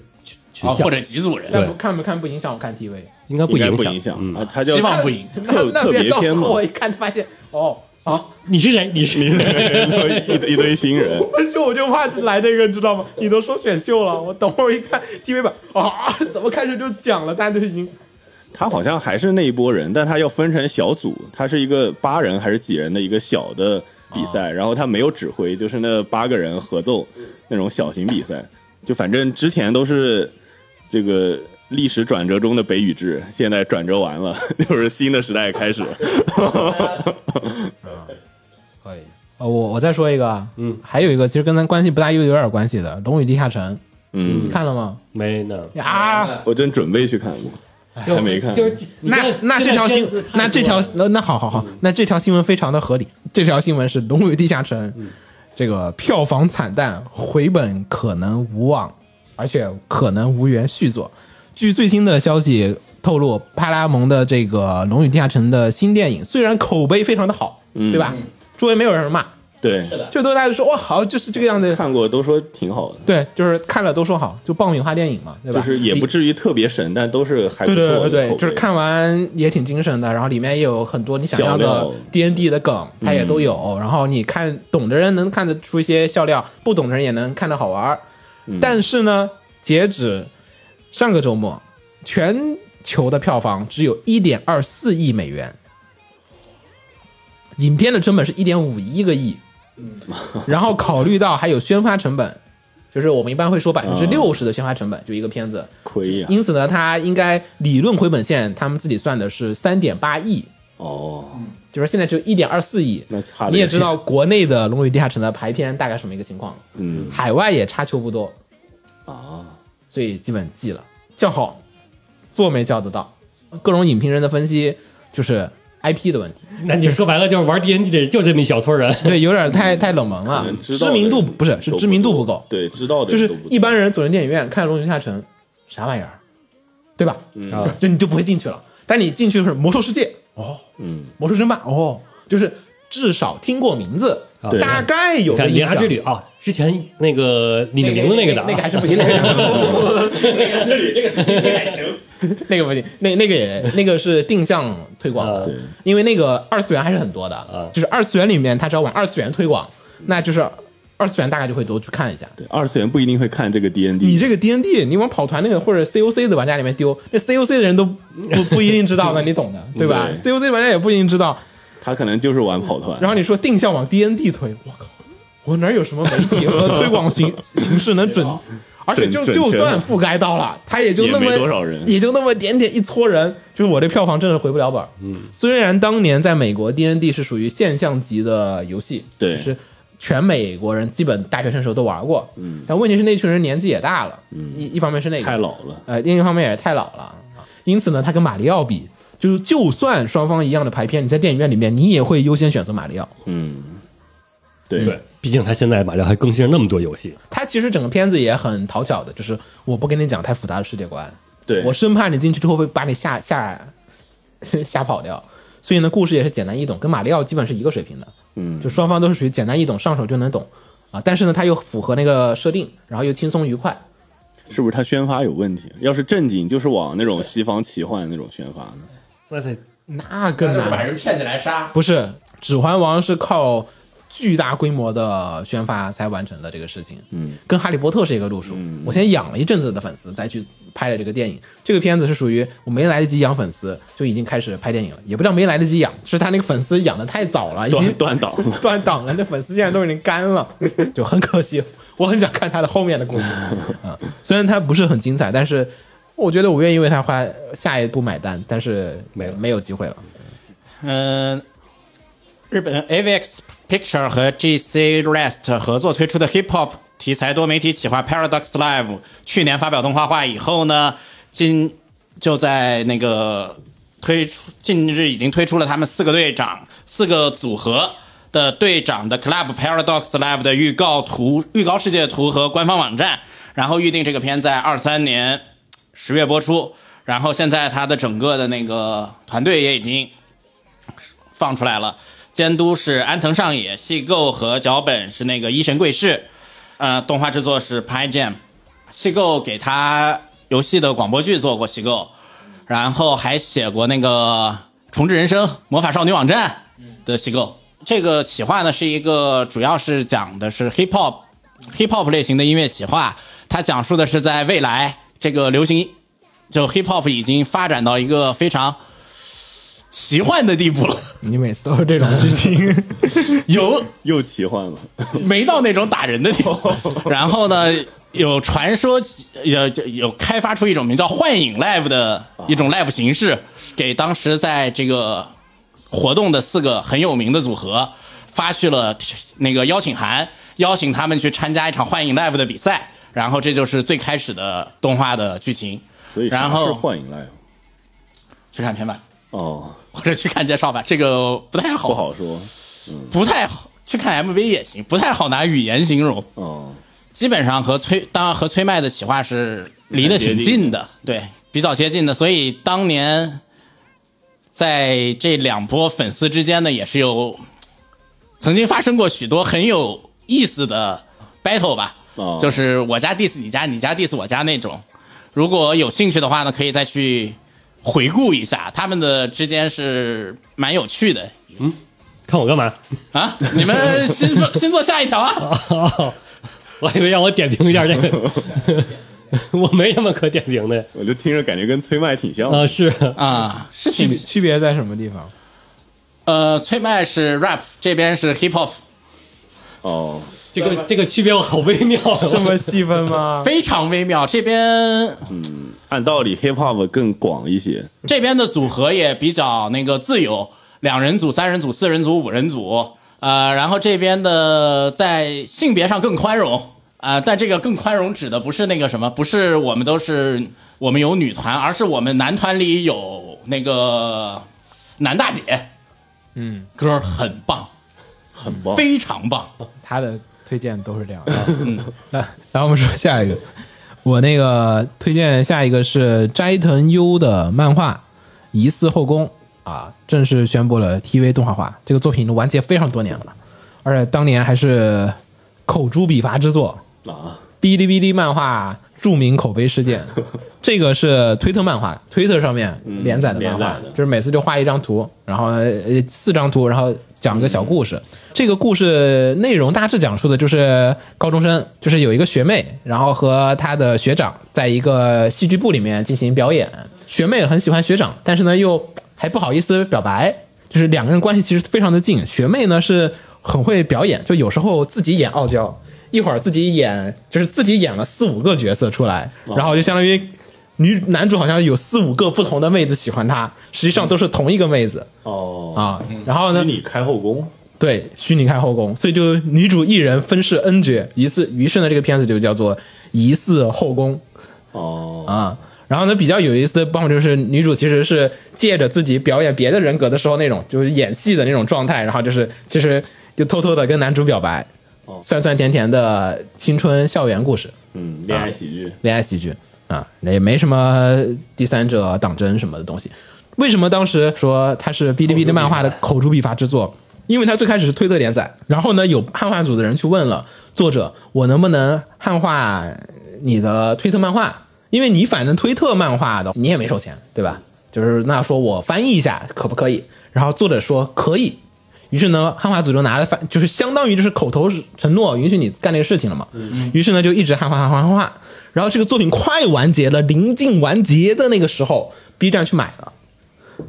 群群啊，像或，者几组人，但不看不看不影响我看 TV。应该不应该影响。不影响嗯，啊，它叫希望不影响。特那特别告诉别篇嘛我，一看发现哦啊，你是谁？你是一堆一堆新人，而 且我就怕来这个，你知道吗？你都说选秀了，我等会儿一看 TV 版啊，怎么开始就讲了？大家都已经他好像还是那一波人，但他要分成小组，他是一个八人还是几人的一个小的比赛，然后他没有指挥，就是那八个人合奏那种小型比赛。就反正之前都是这个历史转折中的北宇治，现在转折完了，就是新的时代开始。啊 可以。呃，我我再说一个啊，嗯，还有一个其实跟咱关系不大，又有点关系的《龙与地下城》，嗯你，看了吗？没呢，呀，我真准备去看，还没看。就是那那这条新那这条那那好好好，那这条新闻非常的合理。这条新闻是《龙与地下城》这个票房惨淡，回本可能无望，而且可能无缘续作。据最新的消息透露，派拉蒙的这个《龙与地下城》的新电影虽然口碑非常的好，对吧？周围没有人骂，对，是的就都大家说哇好，就是这个样子。看过都说挺好的，对，就是看了都说好，就爆米花电影嘛，对吧？就是也不至于特别神，但都是还不对错的对对对，就是看完也挺精神的，然后里面也有很多你想要的 D N D 的梗，它也都有。然后你看懂的人能看得出一些笑料，不懂的人也能看得好玩儿。但是呢，截止上个周末，全球的票房只有一点二四亿美元，影片的成本是一点五一个亿，然后考虑到还有宣发成本。就是我们一般会说百分之六十的宣发成本，就一个片子，亏呀。因此呢，它应该理论回本线，他们自己算的是三点八亿，哦，就是现在只有一点二四亿。那差你也知道，国内的《龙与地下城》的排片大概什么一个情况，嗯。海外也差球不多，啊，所以基本记了。叫好，做没叫得到。各种影评人的分析就是 IP 的问题，那你说白了就是玩 D N D 的人就这么一小撮人，对，有点太太冷门了，知名度不是是知名度不够，对，知道的就是一般人走进电影院看《龙与地下城》，啥玩意儿，对吧？啊就你就不会进去了。但你进去是魔兽世界。哦，嗯，魔兽争霸哦，就是至少听过名字，对。大概有个印象。之旅》啊，之前那个你的名字那个的啊，那个还是不行，那个之旅那个是新感情，那个不行，那那个也那个是定向推广的。啊，因为那个二次元还是很多的，就是二次元里面他只要往二次元推广，那就是二次元大概就会多去看一下。对，二次元不一定会看这个 D N D 你这个 D N D，你往跑团那个或者 C O C 的玩家里面丢，那 C O C 的人都不不一定知道的，你懂的，对吧？C O C 玩家也不一定知道。他可能就是玩跑团。然后你说定向往 D N D 推，我靠，我哪有什么媒体和推广形 形式能准？而且就就算覆盖到了，他也就那么也没多少人也就那么点点一撮人，就是我这票房真的回不了本。嗯，虽然当年在美国 D N D 是属于现象级的游戏，对就是全美国人基本大学生时候都玩过。嗯，但问题是那群人年纪也大了，嗯，一一方面是那个。太老了，呃，另一方面也是太老了，因此呢，他跟马里奥比，就是就算双方一样的排片，你在电影院里面，你也会优先选择马里奥。嗯，对。对，毕竟他现在马里奥还更新了那么多游戏，他其实整个片子也很讨巧的，就是我不跟你讲太复杂的世界观，对，我生怕你进去之后会把你吓吓吓跑掉。所以呢，故事也是简单易懂，跟马里奥基本是一个水平的，嗯就双方都是属于简单易懂，上手就能懂啊。但是呢，它又符合那个设定，然后又轻松愉快。是不是他宣发有问题？要是正经，就是往那种西方奇幻那种宣发呢？哇塞，那更难把，人骗起来杀。不是《指环王》是靠巨大规模的宣发才完成的这个事情，嗯，跟《哈利波特》是一个路数。我先养了一阵子的粉丝，再去拍了这个电影。这个片子是属于我没来得及养粉丝，就已经开始拍电影了，也不知道没来得及养，是他那个粉丝养的太早了，已经断断档。断档了，那粉丝现在都已经干了，就很可惜。我很想看他的后面的故事 啊，虽然他不是很精彩，但是我觉得我愿意为他花下一步买单，但是没了没有机会了。嗯，日本 AVX Picture 和 GC Rest 合作推出的 Hip Hop 题材多媒体企划 Paradox Live，去年发表动画化以后呢，今就在那个推出，近日已经推出了他们四个队长、四个组合的队长的 Club Paradox Live 的预告图、预告世界图和官方网站，然后预定这个片在二三年十月播出。然后现在他的整个的那个团队也已经放出来了，监督是安藤尚野，戏构和脚本是那个一神贵士，呃，动画制作是 Pi Jam，戏构给他游戏的广播剧做过戏构，然后还写过那个《重置人生》《魔法少女网站》的戏构。这个企划呢是一个主要是讲的是 hip hop hip hop 类型的音乐企划，它讲述的是在未来这个流行就 hip hop 已经发展到一个非常奇幻的地步了，你每次都是这种剧情，有。又奇幻了，没到那种打人的地步。然后呢，有传说有就有开发出一种名叫幻影 live 的一种 live 形式，给当时在这个活动的四个很有名的组合发去了那个邀请函，邀请他们去参加一场幻影 live 的比赛。然后这就是最开始的动画的剧情。所以啥然后是幻影 live 去看片版哦，或者去看介绍吧，这个不太好，不好说不太好。去看 MV 也行，不太好拿语言形容。哦，基本上和崔当然和崔麦的企划是离得挺近的，对，比较接近的。所以当年在这两波粉丝之间呢，也是有曾经发生过许多很有意思的 battle 吧，哦就是我家 diss 你家，你家 diss 我家那种。如果有兴趣的话呢，可以再去回顾一下，他们的之间是蛮有趣的嗯看我干嘛？啊。你们先做先做下一条啊。哦，我还以为让我点评一下这个，我没什么可点评的我就听着感觉跟催麦挺像的啊。是啊，是区别区别在什么地方？呃，催麦是 rap，这边是 hip hop，哦，这个这个区别我好微妙啊。这么细分吗？非常微妙。这边嗯按道理 hip hop 更广一些，这边的组合也比较那个自由，两人组、三人组、四人组、五人组，呃，然后这边的在性别上更宽容，啊，但这个更宽容指的不是那个什么，不是我们都是我们有女团，而是我们男团里有那个男大姐，嗯，歌很棒，很棒。非常棒，他的推荐都是这样的。嗯，来，来我们说下一个。我那个推荐下一个是斋藤优的漫画《疑似后宫》啊，正式宣布了 TV 动画化。这个作品完结非常多年了，而且当年还是口诛笔伐之作，啊，哔哩哔哩漫画著名口碑事件。这个是推特漫画，推特上面连载的漫画，就是每次就画一张图，然后呃四张图，然后讲个小故事。这个故事内容大致讲述的就是高中生，就是有一个学妹，然后和她的学长在一个戏剧部里面进行表演。学妹很喜欢学长，但是呢又还不好意思表白，就是两个人关系其实非常的近。学妹呢是很会表演，就有时候自己演傲娇，一会儿自己演就是自己演了四五个角色出来，然后就相当于女男主好像有四五个不同的妹子喜欢他，实际上都是同一个妹子。哦，啊。然后呢？虚，拟开后宫，对，虚拟开后宫，所以就女主一人分饰 N 角，于是于是呢，这个片子就叫做《疑似后宫》哦，啊。然后呢，比较有意思的办法就是女主其实是借着自己表演别的人格的时候那种就是演戏的那种状态，然后就是其实就偷偷的跟男主表白，酸酸甜甜的青春校园故事。嗯，恋爱喜剧，恋爱喜剧啊，也没什么第三者党争什么的东西。为什么当时说它是哔哩哔哩漫画的口诛笔伐之作？因为它最开始是推特连载，然后呢，有汉化组的人去问了作者，我能不能汉化你的推特漫画？因为你反正推特漫画的你也没收钱，对吧？就是那说我翻译一下可不可以？然后作者说可以，于是呢，汉化组就拿了翻，就是相当于就是口头承诺允许你干这个事情了嘛。于是呢，就一直汉化汉化汉化。然后这个作品快完结了，临近完结的那个时候，B 站去买了。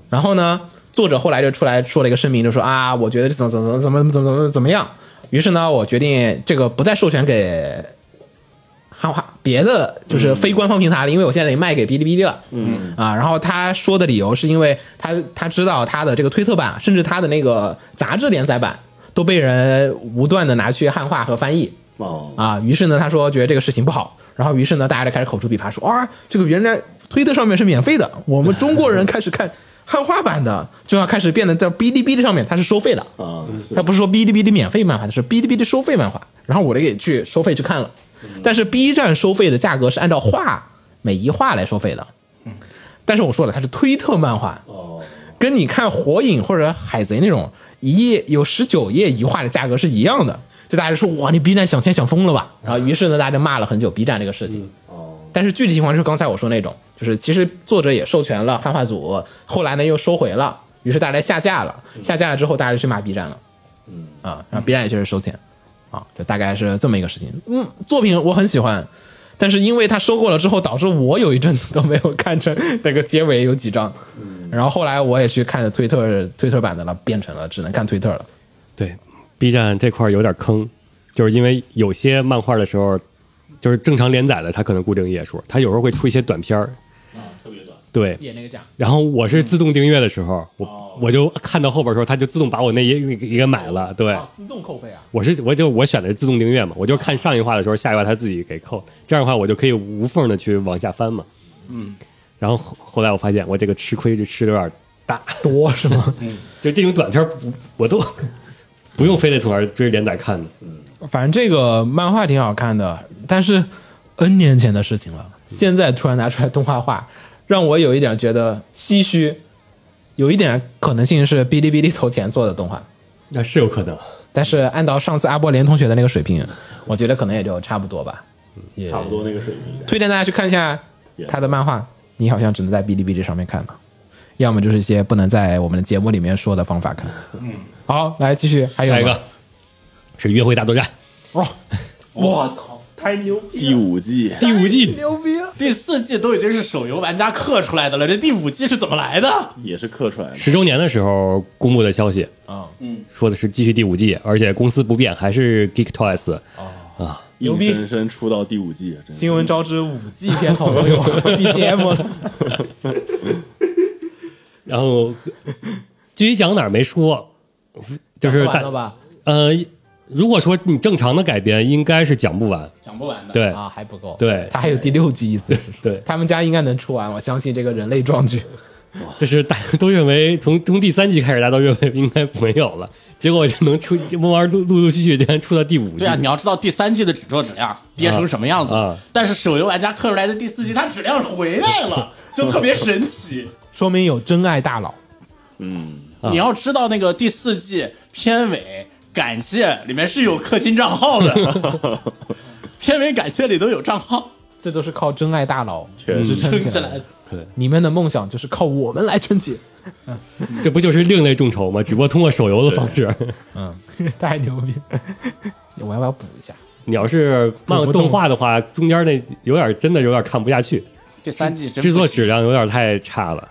然后呢，作者后来就出来说了一个声明，就说啊，我觉得怎么怎么怎么怎么怎么怎么怎么样。于是呢，我决定这个不再授权给汉化别的就是非官方平台了，因为我现在也卖给哔哩哔哩了。嗯啊，然后他说的理由是因为他他知道他的这个推特版，甚至他的那个杂志连载版都被人无断的拿去汉化和翻译。哦，啊，于是呢，他说觉得这个事情不好，然后于是呢，大家就开始口诛笔伐，说啊，这个原来推特上面是免费的，我们中国人开始看汉化版的，就要开始变得在哔哩哔哩上面它是收费的，啊，它不是说哔哩哔哩免费漫画，它是哔哩哔哩收费漫画，然后我就给去收费去看了，但是 B 站收费的价格是按照画每一画来收费的，但是我说了，它是推特漫画，哦，跟你看火影或者海贼那种一页有十九页一画的价格是一样的。就大家就说哇，你 B 站想钱想疯了吧？然后于是呢，大家就骂了很久 B 站这个事情。哦，但是具体情况就是刚才我说那种，就是其实作者也授权了汉化组，后来呢又收回了，于是大家下架了，下架了之后大家就去骂 B 站了。嗯啊，然后 B 站也确实收钱，啊，就大概是这么一个事情。嗯，作品我很喜欢，但是因为他收购了之后，导致我有一阵子都没有看成那个结尾有几章。然后后来我也去看了推特推特版的了，变成了只能看推特了。对，B 站这块儿有点坑，就是因为有些漫画的时候，就是正常连载的，它可能固定页数，它有时候会出一些短片儿。特别短。对，演那个奖，然后我是自动订阅的时候，我我就看到后边的时候，它就自动把我那一一个买了。对，自动扣费啊。我是我就我选的是自动订阅嘛，我就看上一话的时候，下一话它自己给扣，这样的话我就可以无缝的去往下翻嘛。嗯，然后后后来我发现我这个吃亏就吃的有点大，多是吗？就这种短片儿不我都不用非得从那儿追连载看的。反正这个漫画挺好看的，但是 N 年前的事情了，现在突然拿出来动画化，让我有一点觉得唏嘘。有一点可能性是哔哩哔哩投钱做的动画，那是有可能，但是按照上次阿波连同学的那个水平，我觉得可能也就差不多吧。也差不多那个水平。推荐大家去看一下他的漫画，你好像只能在哔哩哔哩上面看吧，要么就是一些不能在我们的节目里面说的方法看。嗯，好，来继续，还有一个。是约会大作战。哇，我操，太牛逼第五季。第五季，牛逼了！第四季都已经是手游玩家刻出来的了，这第五季是怎么来的？也是刻出来的，十周年的时候公布的消息，啊，说的是继续第五季，而且公司不变，还是 Geek Toys。啊，牛逼。人生生出到第五季，新闻招之五 G 片头都有 BGM 了。然后具体讲哪儿没说，就是大？呃，如果说你正常的改编，应该是讲不完。讲不完的。对啊，还不够。对他还有第六季，意思是 对，他们家应该能出完。我相信这个人类壮举。就是大家都认为从从第三季开始，大家都认为应该没有了，结果就能出慢慢陆陆陆续续竟然出到第五季。对啊，你要知道第三季的制作质量跌成什么样子，啊啊但是手游玩家刻出来的第四季，它质量回来了，就特别神奇。说明有真爱大佬。嗯，啊你要知道那个第四季片尾感谢里面是有氪金账号的，片尾感谢里都有账号这都是靠真爱大佬确实撑起来的。撑起来的。你们的梦想就是靠我们来撑起。嗯这不就是另类众筹吗？只不过通过手游的方式。嗯，太牛逼！我要不要补一下？你要是漫动动画的话，中间那有点真的有点看不下去，第三季制作质量有点太差了。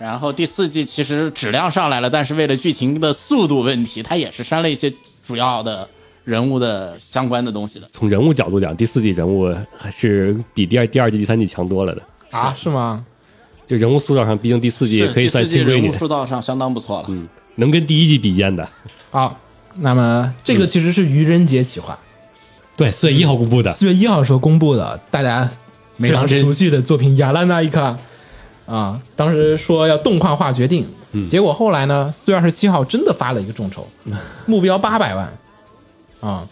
然后第四季其实质量上来了，但是为了剧情的速度问题，它也是删了一些主要的人物的相关的东西的。从人物角度讲，第四季人物还是比第二、第二季、第三季强多了的。啊？是吗？就人物塑造上，毕竟第四季是可以算第四季亲闺女人物，塑造上相当不错了。嗯，能跟第一季比肩的。好，那么这个其实是愚人节企划，对，四月一号公布的，四月一号时候公布的，大家非常熟悉的作品《亚拉那伊卡》啊，当时说要动画化决定，结果后来呢，四月二十七号真的发了一个众筹，目标八百万啊，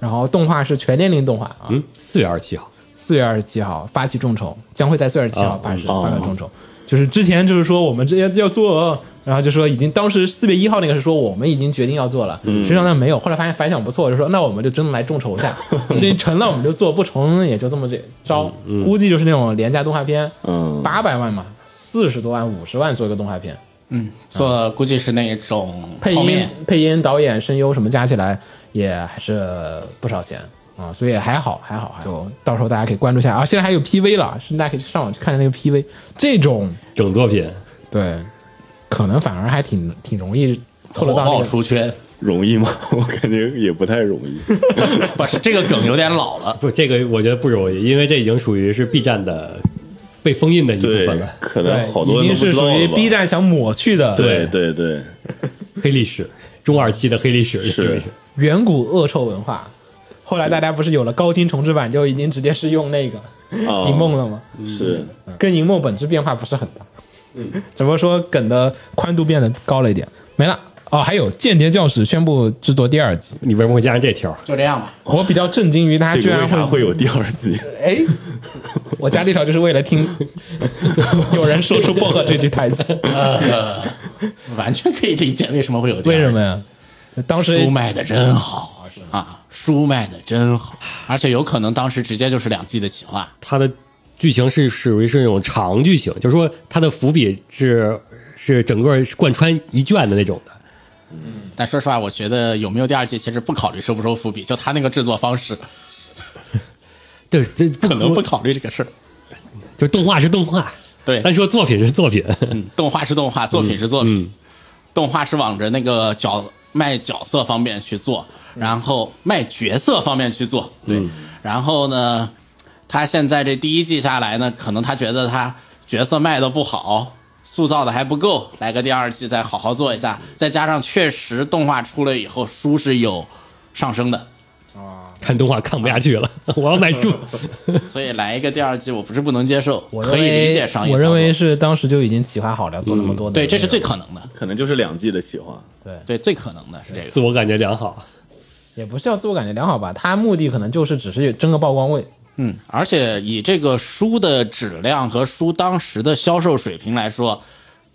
然后动画是全年龄动画啊，嗯，四月二十七号，四月二十七号发起众筹，将会在四月二十七号啊发始哦发表众筹。就是之前就是说我们这要要做，然后就说已经当时四月一号那个是说我们已经决定要做了，实际上呢没有，后来发现反响不错，就说那我们就真的来众筹一下，这成了我们就做，不成也就这么这招，估计就是那种廉价动画片，嗯，八百万嘛，四十多万五十万做一个动画片，嗯，做估计是那种配音、配音、导演、声优什么加起来也还是不少钱啊，所以还好还好，还好就到时候大家可以关注一下啊。现在还有 PV 了，是大家可以上网去看那个 PV。这种整作品，对，可能反而还挺挺容易凑得到那个。出圈。容易吗？我感觉也不太容易。不是这个梗有点老了，不，这个我觉得不容易，因为这已经属于是 B 站的被封印的一部分了，，可能，好多已经是人都不知道属于 B 站想抹去的。对对对，黑历史，中二期的黑历史，是是。远古恶臭文化。后来大家不是有了高清重制版，就已经直接是用那个啊银梦了吗？是。跟银梦本质变化不是很大，嗯。只不过说梗的宽度变得高了一点。没了哦，还有《间谍教室》宣布制作第二季，你为什么会加上这条？就这样吧。我比较震惊于他居然会会有第二季？哎，我加这条就是为了听有人说出薄荷这句台词，呃，完全可以理解为什么会有为什么呀？当时书卖的真好啊，书卖的真好，而且有可能当时直接就是两季的企划。它的剧情是属于是那种长剧情，就是说它的伏笔是是整个贯穿一卷的那种的。但说实话，我觉得有没有第二季，其实不考虑收不收伏笔，就他那个制作方式，对这不可能不考虑这个事儿。就动画是动画，对，按说作品是作品，嗯，动画是动画，作品是作品，动画是往着那个角卖角色方面去做，然后卖角色方面去做，对，然后呢，他现在这第一季下来呢，可能他觉得他角色卖的不好，塑造的还不够，来个第二季再好好做一下，再加上确实动画出了以后书是有上升的，看动画看不下去了，我要买书。所以来一个第二季我不是不能接受，我可以理解商业我认为是当时就已经企划好了，做那么多的、对，这是最可能的，可能就是两季的企划。对，最可能的是这个。自我感觉良好，也不是要自我感觉良好吧，他目的可能就是只是争个曝光位。嗯，而且以这个书的质量和书当时的销售水平来说，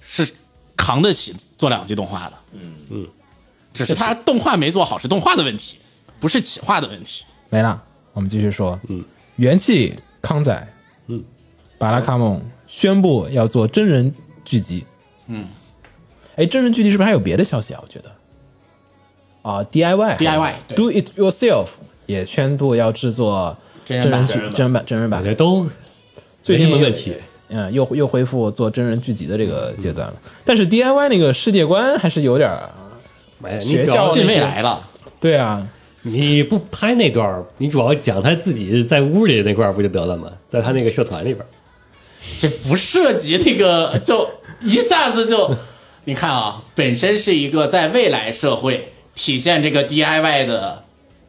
是扛得起做两季动画的。嗯嗯，只是他动画没做好是动画的问题，不是企划的问题。没了，我们继续说。嗯，元气康仔，嗯，巴拉卡蒙宣布要做真人剧集。嗯，哎，真人剧集是不是还有别的消息啊？我觉得啊，DIY DIY Do It Yourself 也宣布要制作真人版剧真人版真人版感。觉都没最近什么问题。嗯，又又恢复做真人剧集的这个阶段了。但是 DIY 那个世界观还是有点儿，哎，你学主要校进未来了，对啊，你不拍那段儿，你主要讲他自己在屋里那块儿不就得了吗？在他那个社团里边儿，这不涉及那个，就一下子就，你看啊，本身是一个在未来社会体现这个 DIY 的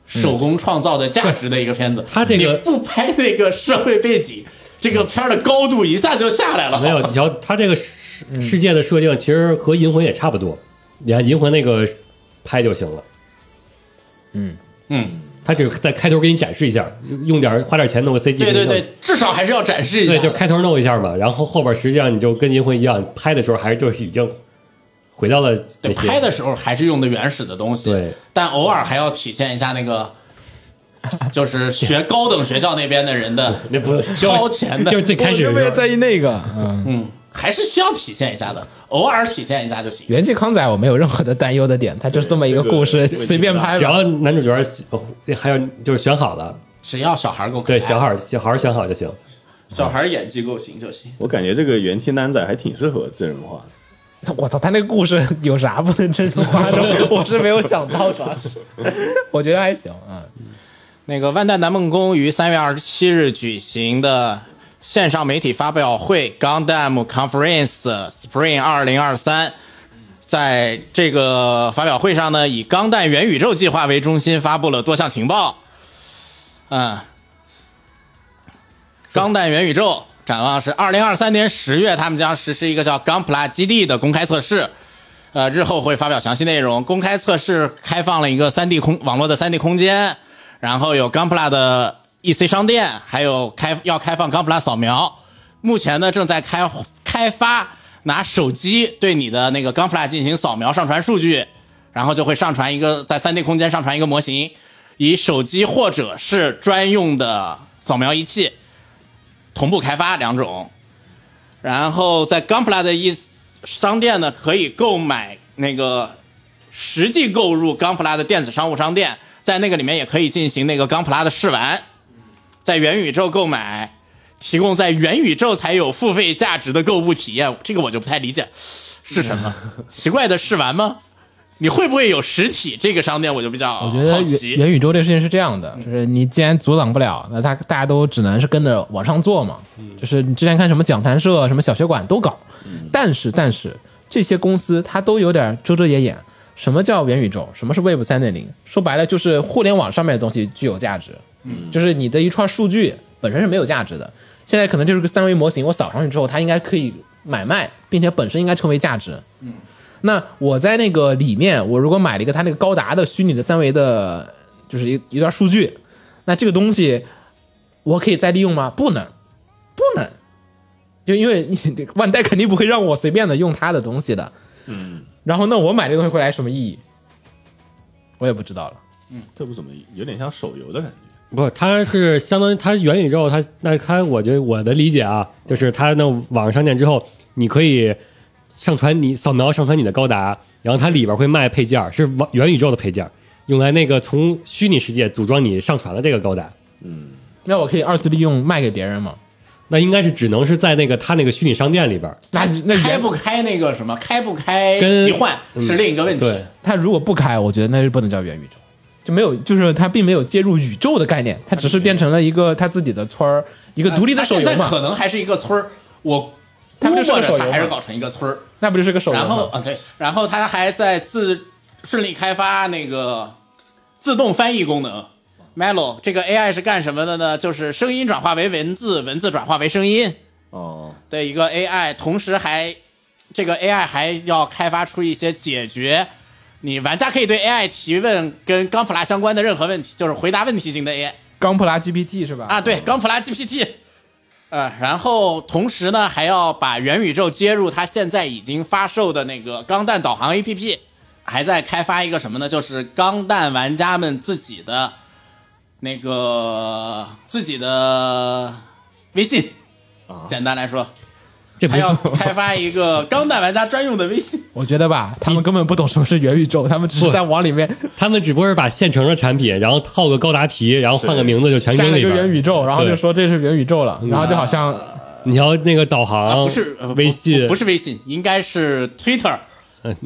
手工创造的价值的一个片子。他这个不拍那个社会背景，这个片儿的高度一下就下来了。没有，你瞧他这个世世界的设定，其实和银魂也差不多。你看银魂那个拍就行了，嗯嗯，他只在开头给你展示一下，用点花点钱弄个 CG，对对对，至少还是要展示一下。对，就开头弄一下嘛，然后后边实际上你就跟银魂一样，拍的时候还是就是已经回到了对，拍的时候还是用的原始的东西，对，但偶尔还要体现一下那个，就是学高等学校那边的人的 那不超前的就是最开始的时候我特别在意那个，嗯，嗯，还是需要体现一下的，偶尔体现一下就行。元气康仔我没有任何的担忧的点，他就是这么一个故事，这个随便拍吧。只要男主角呃还有就是选好了，只要小孩够可爱，对小孩小孩选好就行。小孩演技够行就行。我感觉这个元气男仔还挺适合真人化的。我操，他那个故事有啥不能真人化的？我是没有想到，主要是我觉得还行啊。那个万代南梦宫于三月二十七日举行的线上媒体发表会 Gundam Conference Spring 二零二三，在这个发表会上呢，以钢弹元宇宙计划为中心，发布了多项情报。嗯，钢弹元宇宙展望是二零二三年十月，他们将实施一个叫 Gunpla 基地的公开测试。呃，日后会发表详细内容。公开测试开放了一个 3D 空网络的 3D 空间，然后有 Gunpla 的 EC 商店，还有开要开放 Gunpla 扫描。目前呢，正在开开发拿手机对你的那个 Gunpla 进行扫描上传数据，然后就会上传一个在 3D 空间上传一个模型，以手机或者是专用的扫描仪器同步开发两种。然后在 Gunpla 的一商店呢，可以购买那个实际购入 Gunpla 的电子商务商店，在那个里面也可以进行那个 Gunpla 的试玩，在元宇宙购买，提供在元宇宙才有付费价值的购物体验，这个我就不太理解是什么，奇怪的试玩吗？你会不会有实体这个商店？我就比较我觉得元。元宇宙这个事情是这样的，就是你既然阻挡不了，那他大家都只能是跟着往上做嘛。就是你之前看什么讲坛社、什么小学馆都搞，但是但是这些公司它都有点遮遮掩掩。什么叫元宇宙？什么是 Web 三点零？说白了就是互联网上面的东西具有价值，就是你的一串数据本身是没有价值的。现在可能就是个三维模型，我扫上去之后，它应该可以买卖，并且本身应该成为价值。那我在那个里面，我如果买了一个它那个高达的虚拟的三维的，就是一一段数据，那这个东西我可以再利用吗？不能，不能，就因为你万代肯定不会让我随便的用它的东西的。嗯，然后那我买这个东西回来什么意义？我也不知道了。嗯这不怎么有点像手游的感觉。不，它是相当于它元宇宙，它那它，我觉得我的理解啊，就是它那网上商店之后，你可以上传你扫描上传你的高达，然后它里边会卖配件儿，是元宇宙的配件儿，用来那个从虚拟世界组装你上传的这个高达。嗯，那我可以二次利用卖给别人吗？那应该是只能是在那个他那个虚拟商店里边。那那开不开那个什么，开不开跟集换是另一个问题。对，它如果不开，我觉得那就不能叫元宇宙，就没有，就是它并没有介入宇宙的概念，它只是变成了一个它自己的村儿，一个独立的手游嘛现在可，能还是一个村儿，我它不就是估摸个手游吗着它还是搞成一个村儿。那不就是个手游吗？然后啊，对，然后他还在自顺利开发那个自动翻译功能。Melo 这个 AI 是干什么的呢？就是声音转化为文字，文字转化为声音哦，的一个 AI，同时还这个 AI 还要开发出一些解决你玩家可以对 AI 提问跟钢普拉相关的任何问题，就是回答问题型的 AI。钢普拉 GPT 是吧？啊，对，钢普拉 GPT。呃，然后同时呢，还要把元宇宙接入它现在已经发售的那个钢弹导航 APP，还在开发一个什么呢？就是钢弹玩家们自己的那个自己的微信。简单来说，这不还要开发一个 钢弹玩家专用的微信。我觉得吧，他们根本不懂什么是元宇宙，他们只是在往里面 他们只不过是把现成的产品，然后套个高达题，然后换个名字就全扔里边儿。元宇宙，然后就说这是元宇宙了，然后就好像你要那个导航，啊，不是、呃微信，不不是微信，应该是 Twitter。嗯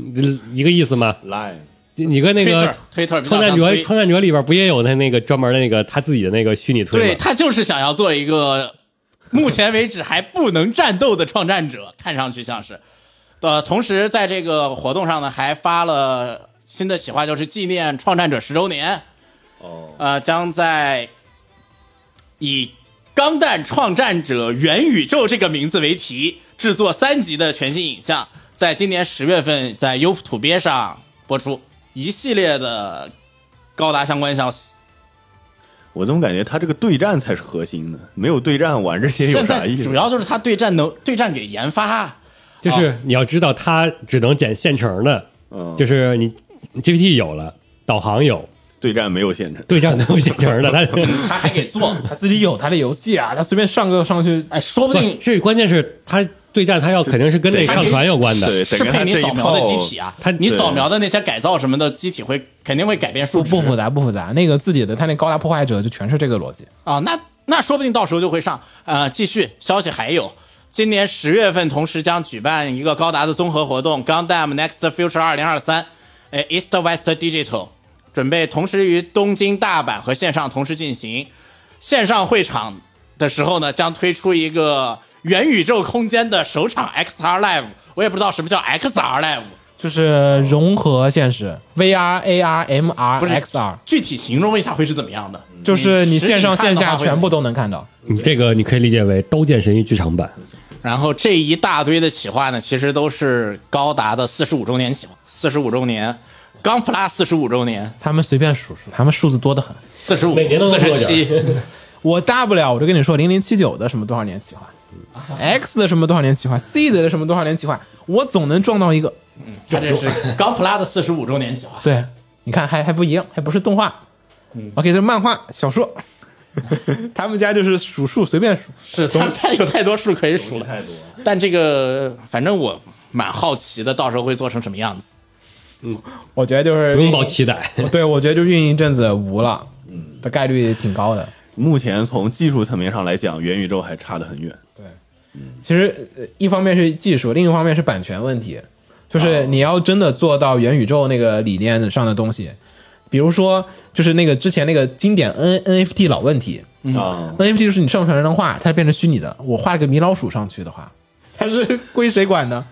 一个意思吗？Line 你跟那个 Twitter，Twitter 创战者，推创战者里边不也有他那个专门的那个他自己的那个虚拟推吗？对他就是想要做一个 目前为止还不能战斗的创战者，看上去像是。呃，同时在这个活动上呢，还发了新的企划，就是纪念创战者十周年。哦，呃，将在以《钢弹创战者元宇宙》这个名字为题，制作三集的全新影像，在今年十月份在优普土鳖上播出。一系列的高达相关消息。我怎么感觉他这个对战才是核心呢？没有对战玩这些有啥意思？主要就是他对战能对战给研发，就是你要知道，他只能捡现成的，嗯，就是你 GPT 有了，导航有，对战没有现成。对战没有现成的，他 他还给做。他自己有他的游戏啊，他随便上个上去，哎，说不定是关键是它对战，它要肯定是跟那上传有关的。对，是配你扫描的机体啊，它你扫描的那些改造什么的机体会肯定会改变数值不不复杂不复杂，那个自己的他那高达破坏者就全是这个逻辑。啊，那那说不定到时候就会上。呃，继续消息还有，今年十月份同时将举办一个高达的综合活动 Gundam Next Future 二零二三，哎，East West Digital 准备同时于东京、大阪和线上同时进行。线上会场的时候呢，将推出一个元宇宙空间的首场 XR Live。我也不知道什么叫 XR Live，就是融合现实，VR、AR、MR、不是 XR，具体形容一下会是怎么样的？就是你线上线下全部都。能看到。你这个你可以理解为《刀剑神域》剧场版。然后这一大堆的企划呢，其实都是高达的四十五周年企划，四十五周年，钢普拉四十五周年，他们随便数数，他们数字多得很。四十五，每年都四十七，我大不了我就跟你说零零七九的什么多少年企划，X 的什么多少年企划，C 的什么多少年企划，我总能撞到一个。它这是钢普拉的四十五周年企划。对，你看还还不一样，还不是动画。嗯 OK，这是漫画、小说，他们家就是数数随便数。是，他们太有太多数可以数了。太多，但这个反正我蛮好奇的，到时候会做成什么样子。嗯我觉得就是不用抱期待，对，我觉得就运营一阵子无了，嗯的概率挺高的。目前从技术层面上来讲，元宇宙还差得很远。其实呃一方面是技术，另一方面是版权问题，就是你要真的做到元宇宙那个理念上的东西，比如说就是那个之前那个经典 N NFT 老问题啊，，NFT 就是你上传一张画，它变成虚拟的，我画了个米老鼠上去的话，它是归谁管呢？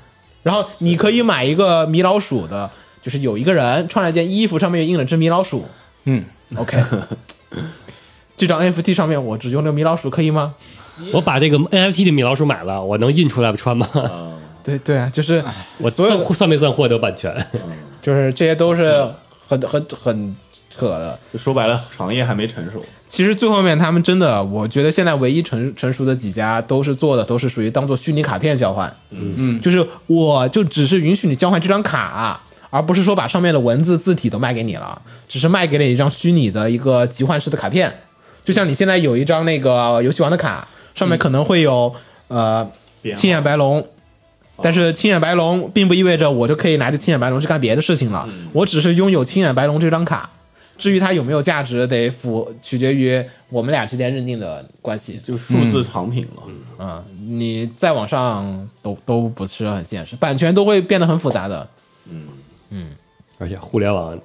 然后你可以买一个米老鼠的，就是有一个人穿了件衣服，上面印了只米老鼠。嗯，OK，这张 NFT 上面我只用这个米老鼠可以吗？我把这个 NFT 的米老鼠买了，我能印出来穿吗？对对啊，就是我所有算算没算获得版权？就是这些都是很很很扯的。就说白了，行业还没成熟。其实最后面他们真的，我觉得现在唯一成成熟的几家都是做的都是属于当做虚拟卡片交换。嗯嗯，就是我就只是允许你交换这张卡，而不是说把上面的文字字体都卖给你了，只是卖给了一张虚拟的一个集换式的卡片。就像你现在有一张那个游戏王的卡，上面可能会有、呃青眼白龙。但是青眼白龙并不意味着我就可以拿着青眼白龙去干别的事情了，我只是拥有青眼白龙这张卡，至于它有没有价值，得符取决于我们俩之间认定的关系。就数字藏品了。啊、你再往上都都不是很现实，版权都会变得很复杂的。嗯嗯而且互联网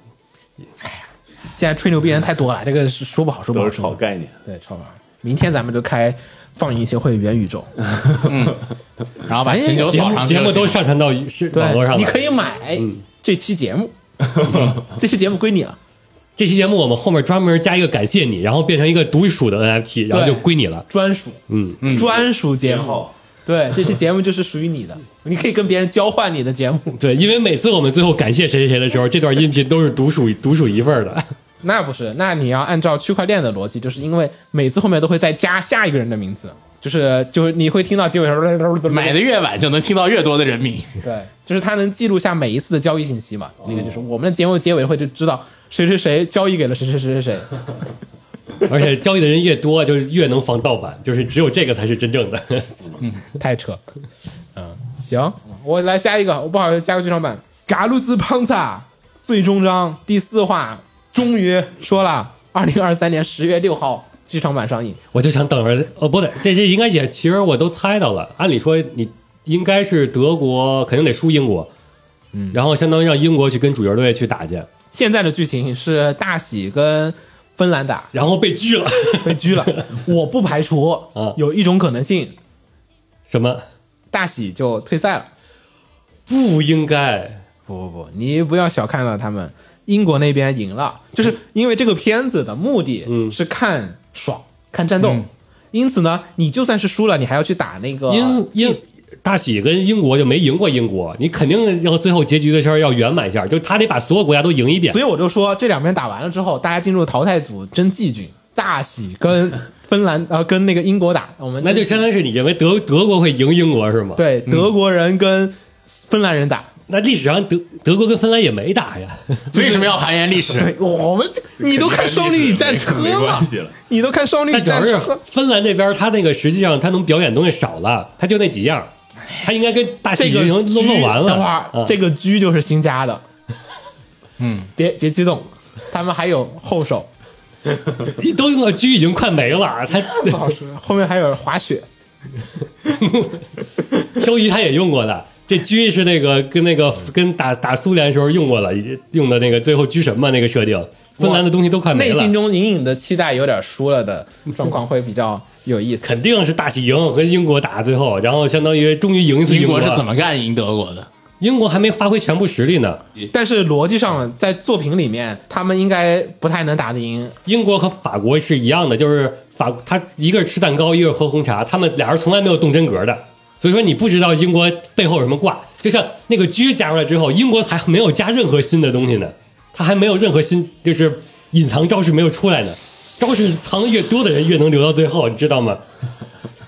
现在吹牛逼人太多了，这个是说不好说不好都是炒。概念，对，超玩。明天咱们就开放映协会元宇宙，然后把秦九节目扫上节目都上传到是网络上了。你可以买这期节目，这期节目归你了，这期节目我们后面专门加一个感谢你，然后变成一个独属的 NFT，然后就归你了。专属，嗯嗯，专属节目。对，这期节目就是属于你的，你可以跟别人交换你的节目。对，因为每次我们最后感谢谁谁谁的时候，这段音频都是独属独属一份儿的。那不是，那你要按照区块链的逻辑，就是因为每次后面都会再加下一个人的名字，就是就是你会听到结尾时候买的越晚，就能听到越多的人名。对，就是他能记录下每一次的交易信息嘛。那个就是我们的节目结尾会就知道谁谁谁交易给了谁谁谁谁谁。而且交易的人越多，就是越能防盗版，就是只有这个才是真正的。嗯太扯。嗯，行，我来加一个，我不好意思加个剧场版《嘎鲁兹胖萨》最终章第四话终于说了，二零二三年十月六号剧场版上映。我就想等着，哦，不对，这这应该也，其实我都猜到了。按理说你应该是德国肯定得输英国，嗯，然后相当于让英国去跟主角队去打去，现在的剧情是大喜跟芬兰打，然后被拒了。被拘了。我不排除 啊有一种可能性，什么？大喜就退赛了。不应该，不不不，你不要小看了他们，英国那边赢了，就是因为这个片子的目的嗯是看爽、看战斗，因此呢，你就算是输了，你还要去打那个英英大喜跟英国就没赢过英国，你肯定要最后结局的时候要圆满一下，就他得把所有国家都赢一遍所。以我就说，这两边打完了之后，大家进入淘汰组争季军，大喜跟芬兰呃跟那个英国打，我们那就相当于是你认为德德国会赢英国是吗？，对德国人跟芬兰人打。那历史上德德国跟芬兰也没打呀。为什么要还原历史？对，我们你都看《双女与战车》了你都看《双女与但主要是战车》，芬兰那边，他那个实际上他能表演的东西少了，他就那几样，他应该跟大喜这个已经漏狙漏完了。等会儿、啊这个狙就是新加的，嗯，别别激动，他们还有后手，都用了狙已经快没了，他不好说，后面还有滑雪，周瑜他也用过的。这狙是那个跟那个跟打打苏联时候用过了，用的那个最后狙神嘛那个设定，芬兰的东西都快没了。内心中隐隐的期待有点输了的 状况会比较有意思。肯定是大喜赢和英国打最后，然后相当于终于赢一次国英国是怎？么干赢德国的？英国还没发挥全部实力呢。但是逻辑上，在作品里面，他们应该不太能打得赢。英国和法国是一样的，就是法他一个是吃蛋糕，一个是喝红茶，他们俩人从来没有动真格的。所以说你不知道英国背后有什么挂，就像那个狙加入来之后，英国还没有加任何新的东西呢，它还没有任何新就是隐藏招式没有出来呢。招式藏的越多的人越能留到最后，你知道吗？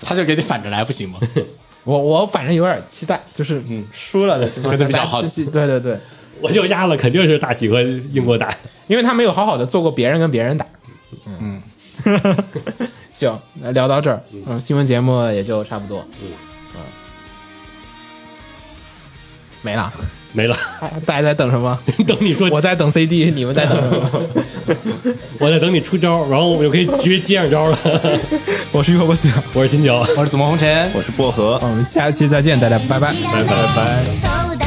他就给你反着来，不行吗？我我反正有点期待，就是嗯输了的情况下，比较好对对对，我就压了，肯定是大喜和英国打。因为他没有好好的做过别人跟别人打。嗯，行，那聊到这儿，嗯，新闻节目也就差不多，嗯没了。没了，大家在等什么？等你说，我在等 CD，你们在等什么？我在等你出招，然后我就可以直接接上招了。我是于火不死，我是金九，我是紫梦红尘。我是薄荷。我们下期再见，大家拜拜。拜拜拜。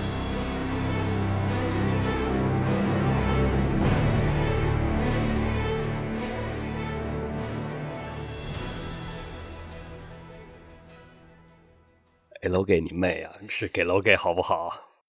给楼给你妹啊！是给楼给好不好？